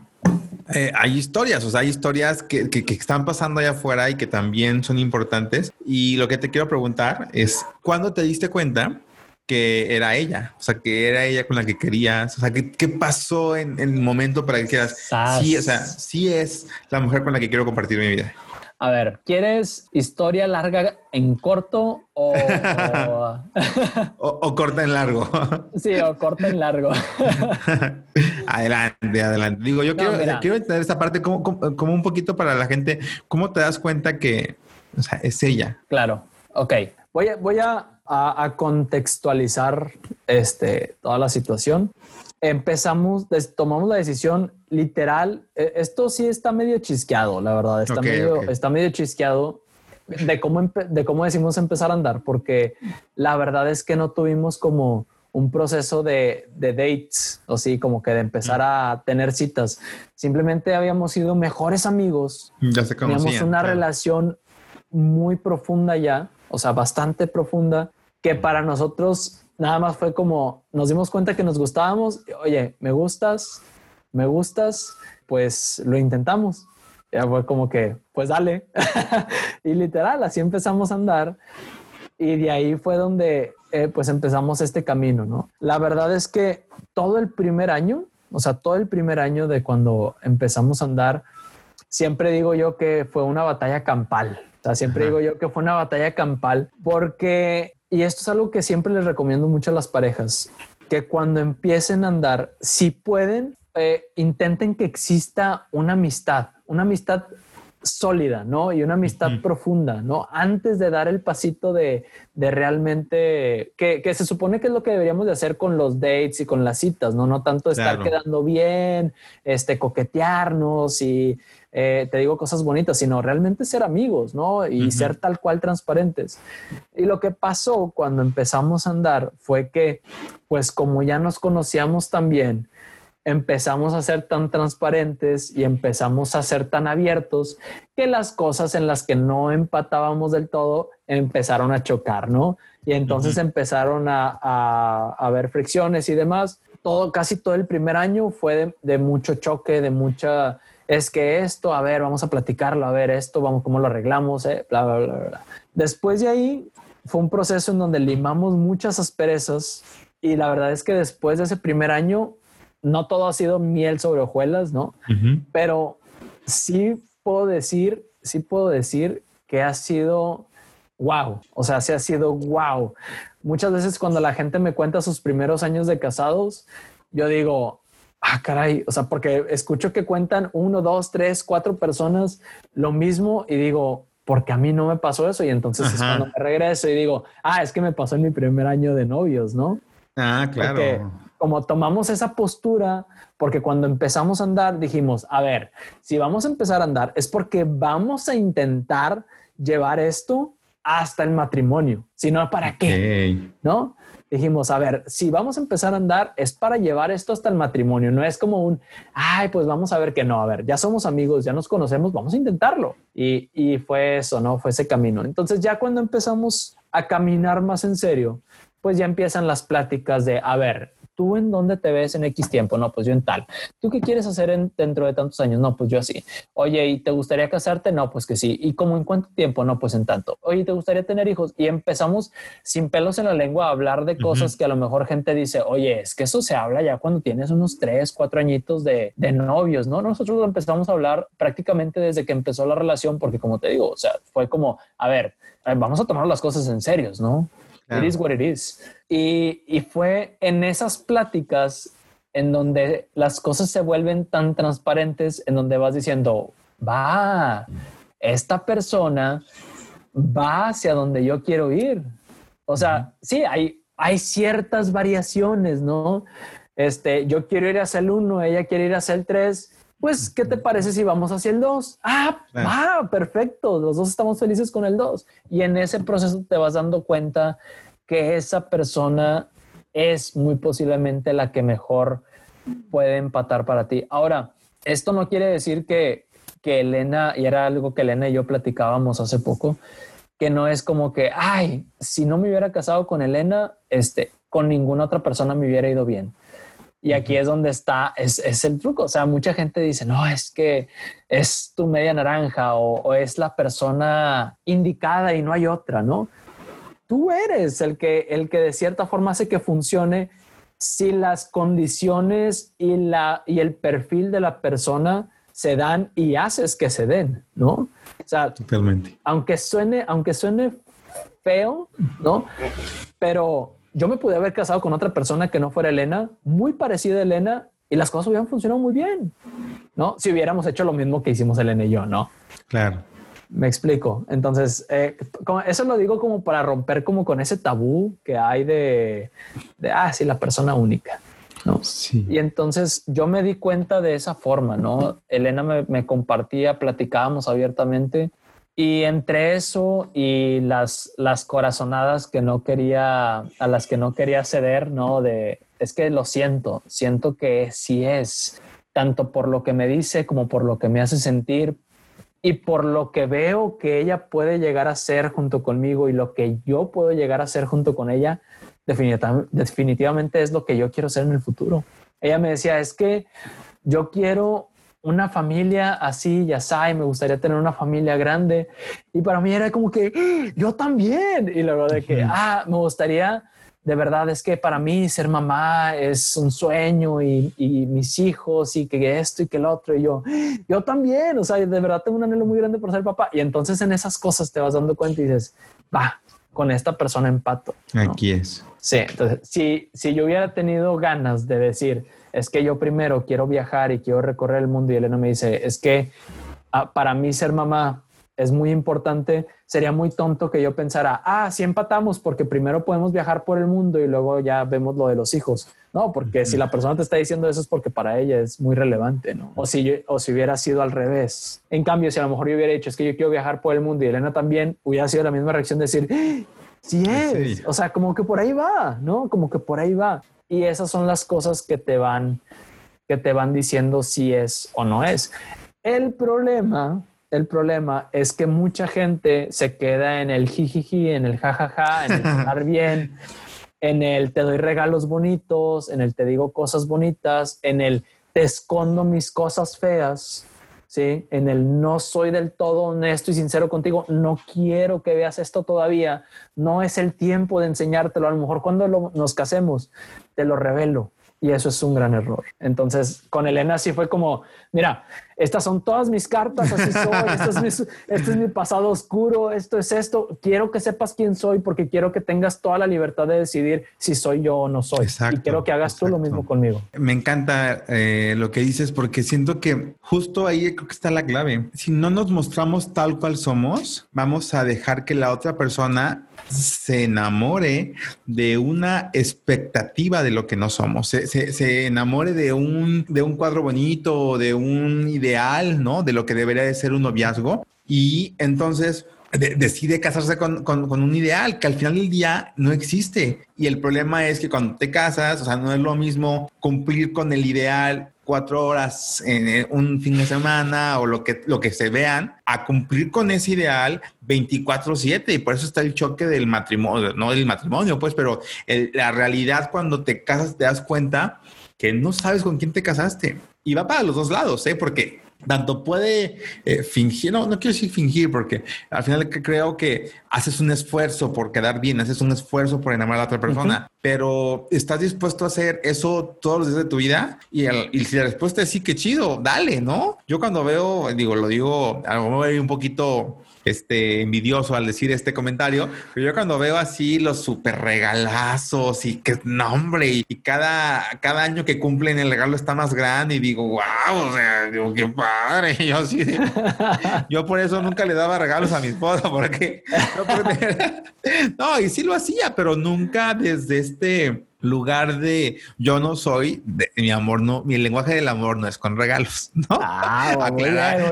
eh, hay historias, o sea, hay historias que, están pasando allá afuera y que también son importantes. Y lo que te quiero preguntar es, ¿cuándo te diste cuenta que era ella? O sea, que era ella con la que querías. O sea, ¿qué, pasó en, en, el momento para que quieras? Sí, o sea, sí es la mujer con la que quiero compartir mi vida. A ver, ¿quieres historia larga en corto o, o... corta en largo? sí, o corta en largo. adelante, adelante. Digo, yo quiero, quiero, entender esta parte como, como, un poquito para la gente. ¿Cómo te das cuenta que o sea, es ella? Claro. Ok. Voy a, voy a, a contextualizar este, toda la situación empezamos, tomamos la decisión literal. E, esto sí está medio chisqueado, la verdad. Está, medio, está medio chisqueado de cómo, de cómo decimos empezar a andar, porque la verdad es que no tuvimos como un proceso de, de dates, o sí, como que de empezar a tener citas. Simplemente habíamos sido mejores amigos. Ya se conocían. Teníamos una relación muy profunda ya, o sea, bastante profunda, que para nosotros nada más fue como nos dimos cuenta que nos gustábamos. Oye, me gustas, me gustas, pues lo intentamos. Ya fue como que, pues dale. y literal, así empezamos a andar. Y de ahí fue donde eh, pues empezamos este camino, ¿no? La verdad es que todo el primer año, o sea, todo el primer año de cuando empezamos a andar, siempre digo yo que fue una batalla campal. O sea, siempre digo yo que fue una batalla campal porque y esto es algo que siempre les recomiendo mucho a las parejas, que cuando empiecen a andar, si pueden, eh, intenten que exista una amistad, una amistad sólida, ¿no? Y una amistad profunda, ¿no? Antes de dar el pasito de, de realmente, que, que, se supone que es lo que deberíamos de hacer con los dates y con las citas, ¿no? No tanto estar quedando bien, este, coquetearnos y eh, te digo cosas bonitas, sino realmente ser amigos, ¿no? Y ser tal cual transparentes. Y lo que pasó cuando empezamos a andar fue que, pues como ya nos conocíamos tan bien, empezamos a ser tan transparentes y empezamos a ser tan abiertos que las cosas en las que no empatábamos del todo empezaron a chocar, ¿no? Y entonces empezaron a, a, haber fricciones y demás. Todo, casi todo el primer año fue de, mucho choque, de mucha, es que esto, a ver, vamos a platicarlo, a ver esto, vamos, cómo lo arreglamos, eh? bla, bla, bla, bla. Después de ahí fue un proceso en donde limamos muchas asperezas y la verdad es que después de ese primer año no todo ha sido miel sobre hojuelas, ¿no? Pero sí puedo decir, sí puedo decir que ha sido wow. O sea, sí ha sido wow. Muchas veces cuando la gente me cuenta sus primeros años de casados, yo digo, ah, caray, o sea, porque escucho que cuentan uno, dos, tres, cuatro personas lo mismo y digo, porque a mí no me pasó eso. Y entonces es cuando me regreso y digo, ah, es que me pasó en mi primer año de novios, ¿no? Ah, claro como tomamos esa postura, porque cuando empezamos a andar dijimos, a ver, si vamos a empezar a andar es porque vamos a intentar llevar esto hasta el matrimonio, si no, ¿para qué? ¿No? dijimos, a ver, si vamos a empezar a andar es para llevar esto hasta el matrimonio, no es como un, ay, pues vamos a ver que no, a ver, ya somos amigos, ya nos conocemos, vamos a intentarlo. Y, y fue eso, ¿no? Fue ese camino. Entonces ya cuando empezamos a caminar más en serio, pues ya empiezan las pláticas de, a ver, ¿tú en dónde te ves en X tiempo? No, pues yo en tal. ¿Tú qué quieres hacer en, dentro de tantos años? No, pues yo así. Oye, ¿y te gustaría casarte? No, pues que sí. ¿Y cómo en cuánto tiempo? No, pues en tanto. Oye, ¿te gustaría tener hijos? Y empezamos sin pelos en la lengua a hablar de cosas que a lo mejor gente dice, oye, es que eso se habla ya cuando tienes unos tres, cuatro añitos de, de novios, ¿no? Nosotros empezamos a hablar prácticamente desde que empezó la relación, porque como te digo, o sea, fue como, a ver, eh, vamos a tomar las cosas en serios, ¿no? It is what it is. Y, y fue en esas pláticas en donde las cosas se vuelven tan transparentes, en donde vas diciendo, va, esta persona va hacia donde yo quiero ir. O sea, sí, hay, hay ciertas variaciones, ¿no? Este, yo quiero ir hacia el 1, ella quiere ir hacia el 3. Pues, ¿qué te parece si vamos hacia el 2? Ah, va, perfecto. Los dos estamos felices con el 2. Y en ese proceso te vas dando cuenta que esa persona es muy posiblemente la que mejor puede empatar para ti. Ahora, esto no quiere decir que, que Elena, y era algo que Elena y yo platicábamos hace poco, que no es como que, ay, si no me hubiera casado con Elena, este, con ninguna otra persona me hubiera ido bien. Y aquí es donde está, es, es, el truco. O sea, mucha gente dice, no, es que es tu media naranja o, o, es la persona indicada y no hay otra, ¿no? Tú eres el que, el que de cierta forma hace que funcione si las condiciones y, la, y el perfil de la persona se dan y haces que se den, ¿no? O sea, Totalmente. aunque suene, aunque suene feo, ¿no? Pero yo me pude haber casado con otra persona que no fuera Elena, muy parecida a Elena, y las cosas hubieran funcionado muy bien, ¿no? Si hubiéramos hecho lo mismo que hicimos Elena y yo, ¿no? Claro. Me explico. Entonces, eh, eso lo digo como para romper como con ese tabú que hay de, de ah, sí, la persona única. ¿no? Sí. Y entonces yo me di cuenta de esa forma, ¿no? Elena me, me compartía, platicábamos abiertamente y entre eso y las, las corazonadas que no quería, a las que no quería ceder, ¿no? De, es que lo siento, siento que sí es, tanto por lo que me dice como por lo que me hace sentir y por lo que veo que ella puede llegar a ser junto conmigo y lo que yo puedo llegar a ser junto con ella, definitivamente es lo que yo quiero ser en el futuro. Ella me decía, es que yo quiero una familia así, ya sabes, me gustaría tener una familia grande. Y para mí era como que ¡Ah! yo también. Y luego de que, ah, me gustaría, de verdad, es que para mí ser mamá es un sueño y, y, mis hijos y que esto y que el otro. Y yo, yo también, o sea, de verdad tengo un anhelo muy grande por ser papá. Y entonces en esas cosas te vas dando cuenta y dices, va, con esta persona empato. ¿no? Aquí es. Sí, entonces si, si yo hubiera tenido ganas de decir, es que yo primero quiero viajar y quiero recorrer el mundo y Elena me dice, es que ah, para mí ser mamá es muy importante, sería muy tonto que yo pensara, ah, sí empatamos porque primero podemos viajar por el mundo y luego ya vemos lo de los hijos. No, porque si la persona te está diciendo eso es porque para ella es muy relevante, ¿no? O si, yo, o si hubiera sido al revés. En cambio, si a lo mejor yo hubiera dicho, es que yo quiero viajar por el mundo y Elena también, hubiera sido la misma reacción de decir, sí es. Sí. O sea, como que por ahí va, ¿no? Como que por ahí va. Y esas son las cosas que te van, que te van diciendo si es o no es. El problema, el problema es que mucha gente se queda en el jijiji, en el jajaja, en el estar bien, en el te doy regalos bonitos, en el te digo cosas bonitas, en el te escondo mis cosas feas, ¿sí? En el no soy del todo honesto y sincero contigo, no quiero que veas esto todavía, no es el tiempo de enseñártelo, a lo mejor cuando nos casemos, te lo revelo. Y eso es un gran error. Entonces, con Elena sí fue como, mira, estas son todas mis cartas, así soy, esto es, mi, este es mi pasado oscuro, esto es esto. Quiero que sepas quién soy porque quiero que tengas toda la libertad de decidir si soy yo o no soy. Exacto, y quiero que hagas exacto. tú lo mismo conmigo. Me encanta eh, lo que dices porque siento que justo ahí creo que está la clave. Si no nos mostramos tal cual somos, vamos a dejar que la otra persona se enamore de una expectativa de lo que no somos, se, se, se, enamore de un, de un cuadro bonito, de un ideal, ¿no? De lo que debería de ser un noviazgo. Y entonces decide casarse con, un ideal que al final del día no existe. Y el problema es que cuando te casas, o sea, no es lo mismo cumplir con el ideal cuatro horas en un fin de semana o lo que, lo que se vean, a cumplir con ese ideal 24/7 y por eso está el choque del matrimonio, no del matrimonio, pues, pero la realidad cuando te casas te das cuenta que no sabes con quién te casaste. Y va para los dos lados, ¿eh? Porque tanto puede eh, fingir, no, no quiero decir fingir, porque al final creo que haces un esfuerzo por quedar bien, haces un esfuerzo por enamorar a la otra persona, pero estás dispuesto a hacer eso todos los días de tu vida y, y, si la respuesta es sí, que chido, dale, ¿no? Yo cuando veo, digo, lo digo, a lo mejor un poquito este, envidioso al decir este comentario, pero yo cuando veo así los super regalazos y que nombre y, cada, cada año que cumplen el regalo está más grande y digo, wow, o sea, digo, qué padre. Yo yo por eso nunca le daba regalos a mi esposa, porque no, y sí lo hacía, pero nunca desde este lugar de yo no soy, de, mi amor no, mi lenguaje del amor no es con regalos, ¿no? Ah,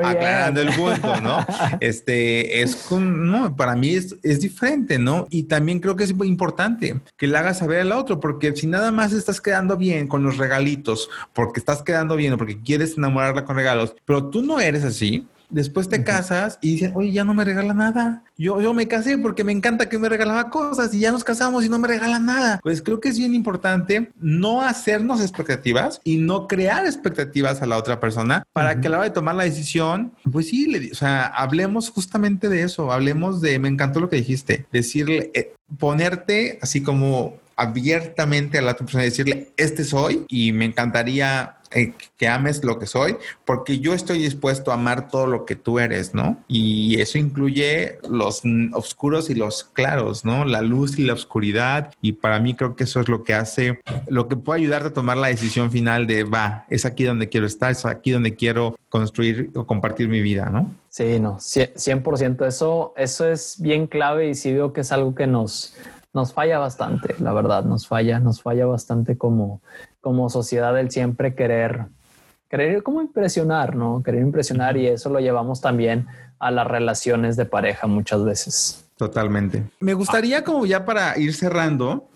aclarando el punto, ¿no? Este es con, no, para mí es, es diferente, ¿no? Y también creo que es muy importante que le hagas saber al otro, porque si nada más estás quedando bien con los regalitos, porque estás quedando bien o porque quieres enamorarla con regalos, pero tú no eres así, Después te casas y dicen, oye, ya no me regala nada. Yo, yo me casé porque me encanta que me regalaba cosas y ya nos casamos y no me regala nada. Pues creo que es bien importante no hacernos expectativas y no crear expectativas a la otra persona para que a la hora de tomar la decisión, pues sí, le, o sea, hablemos justamente de eso. Hablemos de, me encantó lo que dijiste, decirle, eh, ponerte así como abiertamente a la otra persona y decirle, este soy y me encantaría eh, que ames lo que soy, porque yo estoy dispuesto a amar todo lo que tú eres, ¿no? Y eso incluye los oscuros y los claros, ¿no? La luz y la oscuridad. Y para mí creo que eso es lo que hace, lo que puede ayudarte a tomar la decisión final de, va, es aquí donde quiero estar, es aquí donde quiero construir o compartir mi vida, ¿no? Sí, no, 100%. Eso, eso es bien clave y sí veo que es algo que nos, nos falla bastante, la verdad, nos falla, nos falla bastante como, como sociedad el siempre querer, querer como impresionar, ¿no? Querer impresionar y eso lo llevamos también a las relaciones de pareja muchas veces. Totalmente. Me gustaría como ya para ir cerrando,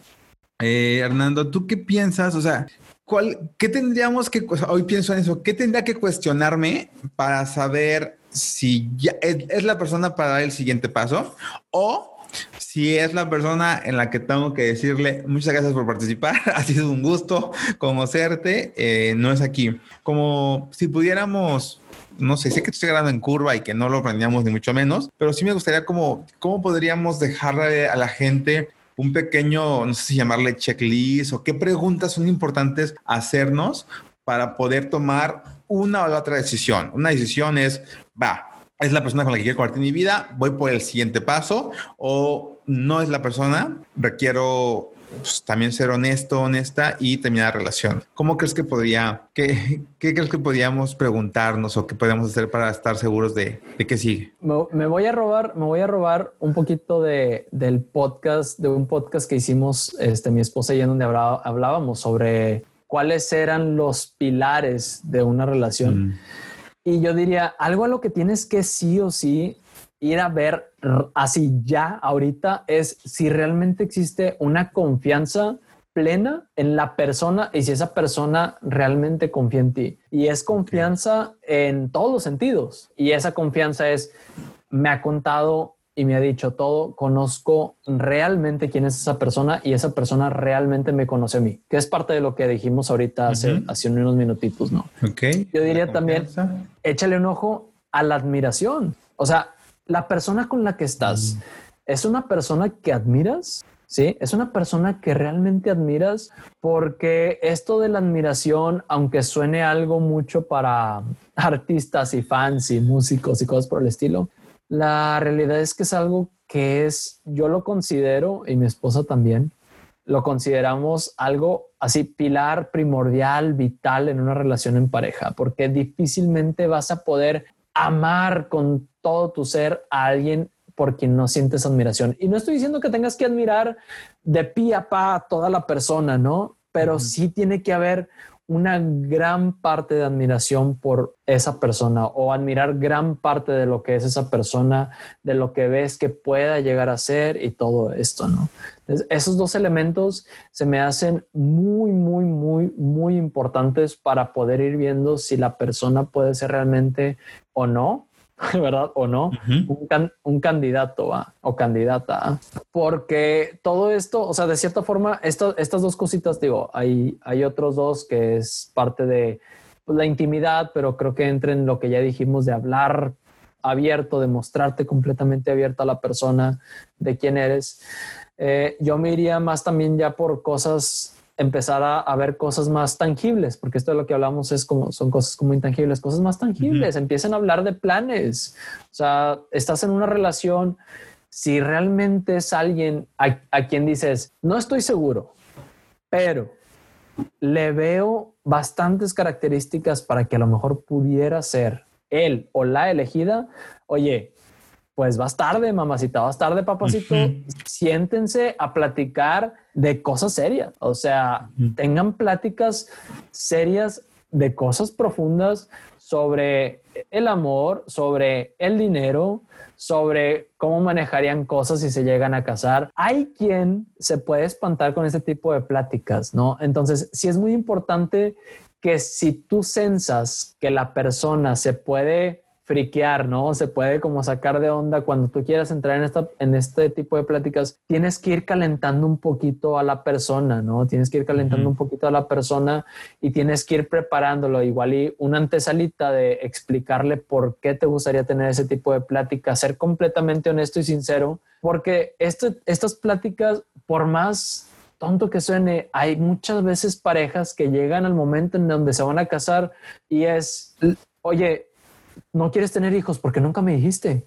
eh, Hernando, ¿tú qué piensas? O sea, ¿cuál, ¿qué tendríamos que, hoy pienso en eso, qué tendría que cuestionarme para saber si ya es la persona para dar el siguiente paso o si es la persona en la que tengo que decirle muchas gracias por participar, ha sido un gusto conocerte, eh, no es aquí. Como si pudiéramos no sé, sé que estoy grabando en curva y que no lo aprendíamos ni mucho menos, pero sí me gustaría como, ¿cómo podríamos dejarle a la gente un pequeño, no sé si llamarle checklist o qué preguntas son importantes hacernos para poder tomar una o la otra decisión? Una decisión es, va, es la persona con la que quiero compartir mi vida, voy por el siguiente paso o no es la persona, requiero pues, también ser honesto, honesta y terminar la relación. ¿Cómo crees que podría, qué, qué crees que podríamos preguntarnos o qué podemos hacer para estar seguros de, de que sigue? Me, voy a robar, me voy a robar un poquito de, del podcast, de un podcast que hicimos este, mi esposa y yo, donde hablábamos sobre cuáles eran los pilares de una relación. Mm. Y yo diría, algo a lo que tienes que sí o sí ir a ver así ya ahorita es si realmente existe una confianza plena en la persona y si esa persona realmente confía en ti. Y es confianza en todos los sentidos. Y esa confianza es, me ha contado y me ha dicho todo, conozco realmente quién es esa persona y esa persona realmente me conoce a mí, que es parte de lo que dijimos ahorita hace, hace unos minutitos, ¿no? Ok. Yo diría también, échale un ojo a la admiración. O sea, la persona con la que estás es una persona que admiras. Sí, es una persona que realmente admiras porque esto de la admiración, aunque suene algo mucho para artistas y fans y músicos y cosas por el estilo, la realidad es que es algo que es, yo lo considero, y mi esposa también, lo consideramos algo así pilar primordial, vital en una relación en pareja, porque difícilmente vas a poder amar con todo tu ser a alguien por quien no sientes admiración. Y no estoy diciendo que tengas que admirar de pie a pa a toda la persona, ¿no? Pero sí tiene que haber una gran parte de admiración por esa persona o admirar gran parte de lo que es esa persona, de lo que ves que pueda llegar a ser y todo esto, ¿no? esos dos elementos se me hacen muy, muy, muy, muy importantes para poder ir viendo si la persona puede ser realmente o no ¿verdad? O no, un, candidato o candidata. Porque todo esto, o sea, de cierta forma, estas dos cositas, digo, hay, hay otros dos que es parte de pues, la intimidad, pero creo que entra en lo que ya dijimos de hablar abierto, de mostrarte completamente abierta a la persona de quién eres. Eh, yo me iría más también ya por cosas empezar a, ver cosas más tangibles, porque esto de lo que hablamos es como, son cosas como intangibles, cosas más tangibles, empiecen a hablar de planes, o sea, estás en una relación, si realmente es alguien a, a quien dices, no estoy seguro, pero le veo bastantes características para que a lo mejor pudiera ser él o la elegida, oye, pues vas tarde, mamacita, vas tarde, papacito. Siéntense a platicar de cosas serias. O sea, tengan pláticas serias de cosas profundas sobre el amor, sobre el dinero, sobre cómo manejarían cosas si se llegan a casar. Hay quien se puede espantar con ese tipo de pláticas, ¿no? Entonces, sí es muy importante que si tú sensas que la persona se puede friquear, ¿no? Se puede como sacar de onda cuando tú quieras entrar en, esta, en este tipo de pláticas. Tienes que ir calentando un poquito a la persona, ¿no? Tienes que ir calentando un poquito a la persona y tienes que ir preparándolo. Igual y una antesalita de explicarle por qué te gustaría tener ese tipo de plática, ser completamente honesto y sincero, porque este, estas pláticas, por más tonto que suene, hay muchas veces parejas que llegan al momento en donde se van a casar y es, oye, no quieres tener hijos porque nunca me dijiste.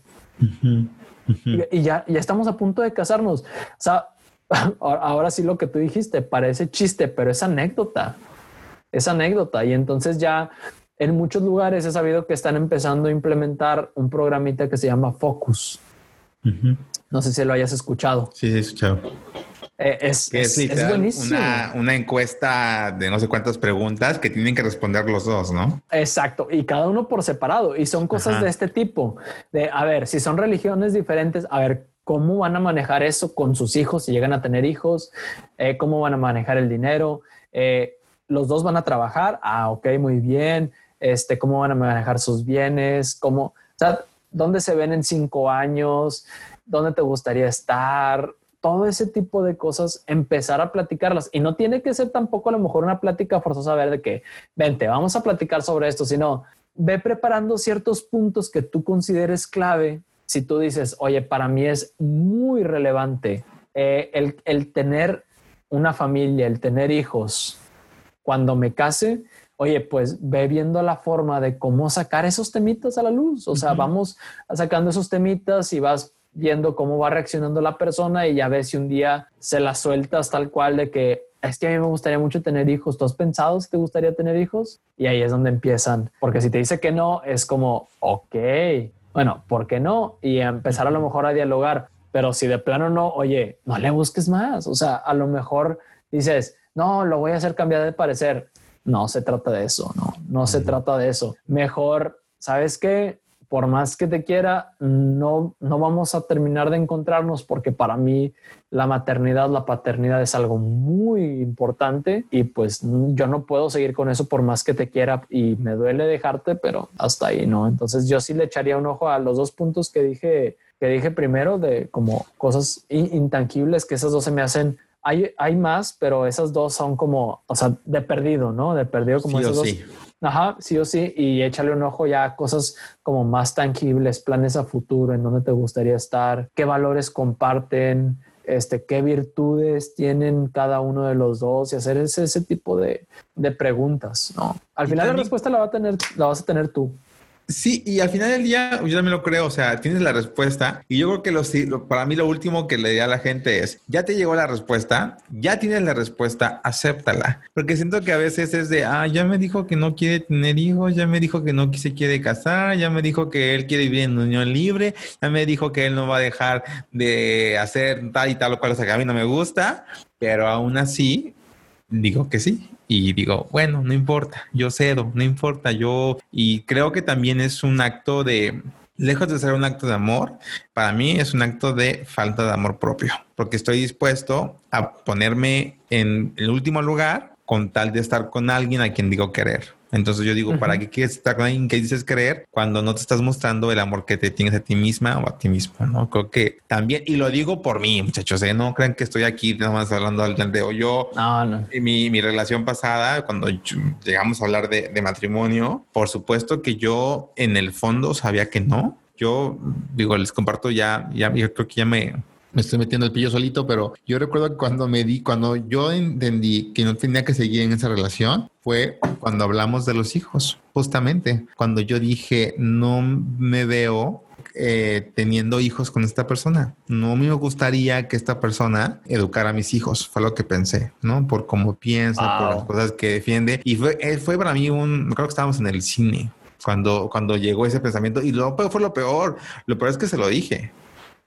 Y, ya, ya estamos a punto de casarnos. O sea, ahora sí lo que tú dijiste parece chiste, pero es anécdota. Es anécdota. Y entonces ya en muchos lugares he sabido que están empezando a implementar un programita que se llama Focus. No sé si lo hayas escuchado. Sí, sí, he escuchado. Eh, es, es, buenísimo. Una, encuesta de no sé cuántas preguntas que tienen que responder los dos, ¿no? Exacto, y cada uno por separado. Y son cosas de este tipo, de, a ver, si son religiones diferentes, a ver, ¿cómo van a manejar eso con sus hijos si llegan a tener hijos? Eh, ¿Cómo van a manejar el dinero? Eh, ¿Los dos van a trabajar? Ah, ok, muy bien. Este, ¿Cómo van a manejar sus bienes? ¿Cómo, o sea, ¿dónde se ven en cinco años? ¿Dónde te gustaría estar? Todo ese tipo de cosas, empezar a platicarlas. Y no tiene que ser tampoco a lo mejor una plática forzosa a ver de que, vente, vamos a platicar sobre esto, sino ve preparando ciertos puntos que tú consideres clave. Si tú dices, oye, para mí es muy relevante eh, el, el tener una familia, el tener hijos, cuando me case, oye, pues ve viendo la forma de cómo sacar esos temitas a la luz. O sea, vamos sacando esos temitas y vas viendo cómo va reaccionando la persona y ya ves si un día se la sueltas tal cual de que es que a mí me gustaría mucho tener hijos. ¿Tú has pensado si te gustaría tener hijos? Y ahí es donde empiezan. Porque si te dice que no, es como, ok, bueno, ¿por qué no? Y empezar a lo mejor a dialogar. Pero si de plano no, oye, no le busques más. O sea, a lo mejor dices, no, lo voy a hacer cambiar de parecer. No se trata de eso, no, no se trata de eso. Mejor, ¿sabes qué? Por más que te quiera, no, no vamos a terminar de encontrarnos porque para mí la maternidad, la paternidad es algo muy importante y pues yo no puedo seguir con eso por más que te quiera y me duele dejarte, pero hasta ahí, ¿no? Entonces yo sí le echaría un ojo a los dos puntos que dije, que dije primero de como cosas intangibles, que esas dos se me hacen hay, hay, más, pero esas dos son como, o sea, de perdido, ¿no? De perdido como esas dos. Ajá, sí o sí, y échale un ojo ya a cosas como más tangibles, planes a futuro, en dónde te gustaría estar, qué valores comparten, este, qué virtudes tienen cada uno de los dos y hacer ese, ese tipo de, de preguntas, ¿no? Al final la respuesta la, va a tener, la vas a tener tú. Sí, y al final del día, yo también lo creo, o sea, tienes la respuesta y yo creo que lo, para mí lo último que le di a la gente es, ya te llegó la respuesta, ya tienes la respuesta, acéptala, porque siento que a veces es de, ah, ya me dijo que no quiere tener hijos, ya me dijo que no se quiere casar, ya me dijo que él quiere vivir en unión libre, ya me dijo que él no va a dejar de hacer tal y tal o cual, o sea, que a mí no me gusta, pero aún así digo que sí. Y digo, bueno, no importa, yo cedo, no importa, yo... Y creo que también es un acto de, lejos de ser un acto de amor, para mí es un acto de falta de amor propio, porque estoy dispuesto a ponerme en el último lugar con tal de estar con alguien a quien digo querer. Entonces yo digo, ¿para qué quieres estar con alguien que dices creer cuando no te estás mostrando el amor que te tienes a ti misma o a ti mismo? No creo que también, y lo digo por mí, muchachos, ¿eh? no crean que estoy aquí nada más hablando al o yo. No, no. Mi, mi relación pasada, cuando llegamos a hablar de, de matrimonio, por supuesto que yo en el fondo sabía que no. Yo digo, les comparto ya, ya, yo creo que ya me, me estoy metiendo el pillo solito, pero yo recuerdo que cuando me di, cuando yo entendí que no tenía que seguir en esa relación, fue cuando hablamos de los hijos, justamente, cuando yo dije, no me veo eh, teniendo hijos con esta persona. No me gustaría que esta persona educara a mis hijos. Fue lo que pensé, ¿no? Por cómo piensa, por las cosas que defiende. Y fue, eh, fue para mí un, creo que estábamos en el cine cuando, cuando llegó ese pensamiento. Y lo fue lo peor. Lo peor es que se lo dije.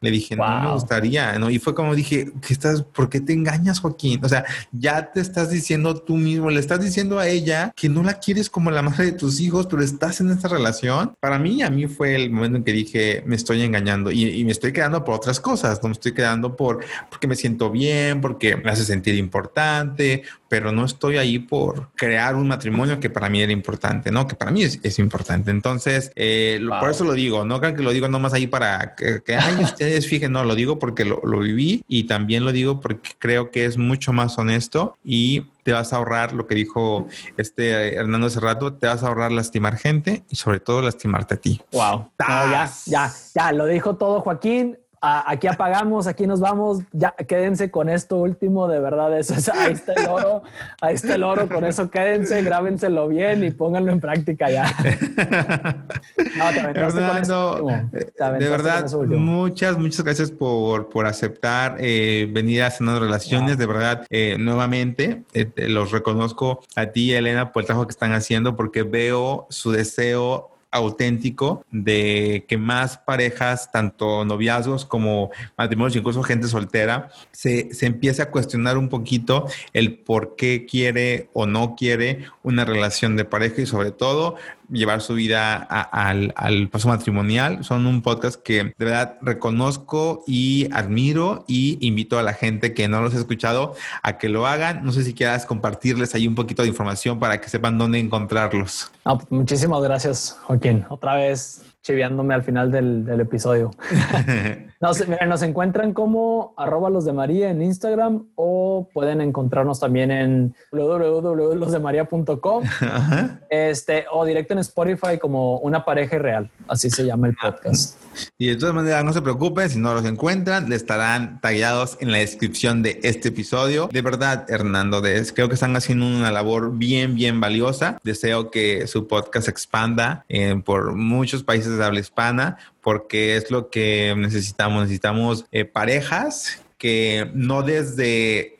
Le dije, no me gustaría, ¿no? Y fue como dije, ¿qué estás, ¿por qué te engañas, Joaquín? O sea, ya te estás diciendo tú mismo, le estás diciendo a ella que no la quieres como la madre de tus hijos, pero estás en esta relación. Para mí, a mí fue el momento en que dije, me estoy engañando y, me estoy quedando por otras cosas, no me estoy quedando por, porque me siento bien, porque me hace sentir importante, pero no estoy ahí por crear un matrimonio que para mí era importante, ¿no? Que para mí es, importante. Entonces, eh, por eso lo digo, no crean que lo digo nomás ahí para que, que ay, ustedes fijen, no, lo digo porque lo, lo, viví y también lo digo porque creo que es mucho más honesto y te vas a ahorrar lo que dijo este Hernando hace rato, te vas a ahorrar lastimar gente y sobre todo lastimarte a ti. Wow. ya, ya, ya, lo dijo todo Joaquín aquí apagamos, aquí nos vamos, ya quédense con esto último, de verdad, eso es, ahí está el oro, ahí está el oro, con eso quédense, grábenselo bien y pónganlo en práctica ya. de verdad, muchas, muchas gracias por, por aceptar eh, venir a Sanando Relaciones, de verdad, eh, nuevamente, eh, los reconozco a ti, Elena, por el trabajo que están haciendo, porque veo su deseo auténtico de que más parejas, tanto noviazgos como matrimonios, incluso gente soltera, se, se empiece a cuestionar un poquito el por qué quiere o no quiere una relación de pareja y sobre todo llevar su vida al, al, paso matrimonial. Son un podcast que de verdad reconozco y admiro y invito a la gente que no los ha escuchado a que lo hagan. No sé si quieras compartirles ahí un poquito de información para que sepan dónde encontrarlos. Pues, muchísimas gracias, Joaquín. Otra vez chiviándome al final del, del episodio. nos, miren, nos encuentran como arroba los de María en Instagram o pueden encontrarnos también en www.losdemaria.com este, o directo en Spotify como Una pareja real. Así se llama el podcast. Y de todas maneras, no se preocupen, si no los encuentran, le estarán tallados en la descripción de este episodio. De verdad, Hernando, creo que están haciendo una labor bien, bien valiosa. Deseo que su podcast expanda eh, por muchos países de habla hispana, porque es lo que necesitamos. Necesitamos eh, parejas que no desde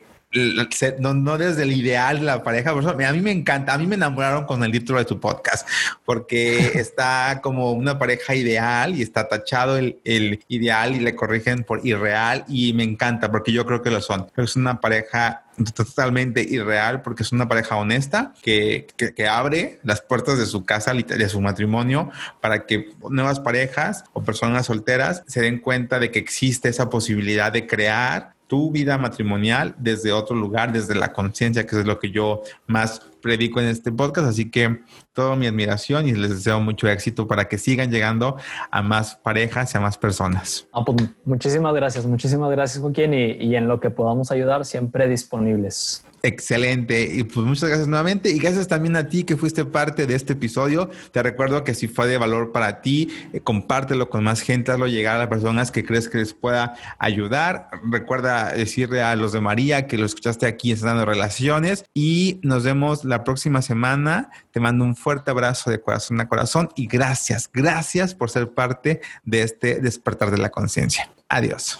no, no, desde el ideal de la pareja. A mí me encanta, a mí me enamoraron con el título de tu podcast, porque está como una pareja ideal y está tachado el, el, ideal y le corrigen por irreal y me encanta porque yo creo que lo son. es una pareja totalmente irreal porque es una pareja honesta que, que, que, abre las puertas de su casa, de su matrimonio, para que nuevas parejas o personas solteras se den cuenta de que existe esa posibilidad de crear tu vida matrimonial desde otro lugar, desde la conciencia, que es lo que yo más predico en este podcast. Así que toda mi admiración y les deseo mucho éxito para que sigan llegando a más parejas y a más personas. Pues, muchísimas gracias, muchísimas gracias Joaquín y, y en lo que podamos ayudar siempre disponibles. Excelente. Y pues muchas gracias nuevamente. Y gracias también a ti que fuiste parte de este episodio. Te recuerdo que si fue de valor para ti, eh, compártelo con más gente, hazlo llegar a las personas que crees que les pueda ayudar. Recuerda decirle a los de María que lo escuchaste aquí en Dando Relaciones. Y nos vemos la próxima semana. Te mando un fuerte abrazo de corazón a corazón. Y gracias, gracias por ser parte de este despertar de la conciencia. Adiós.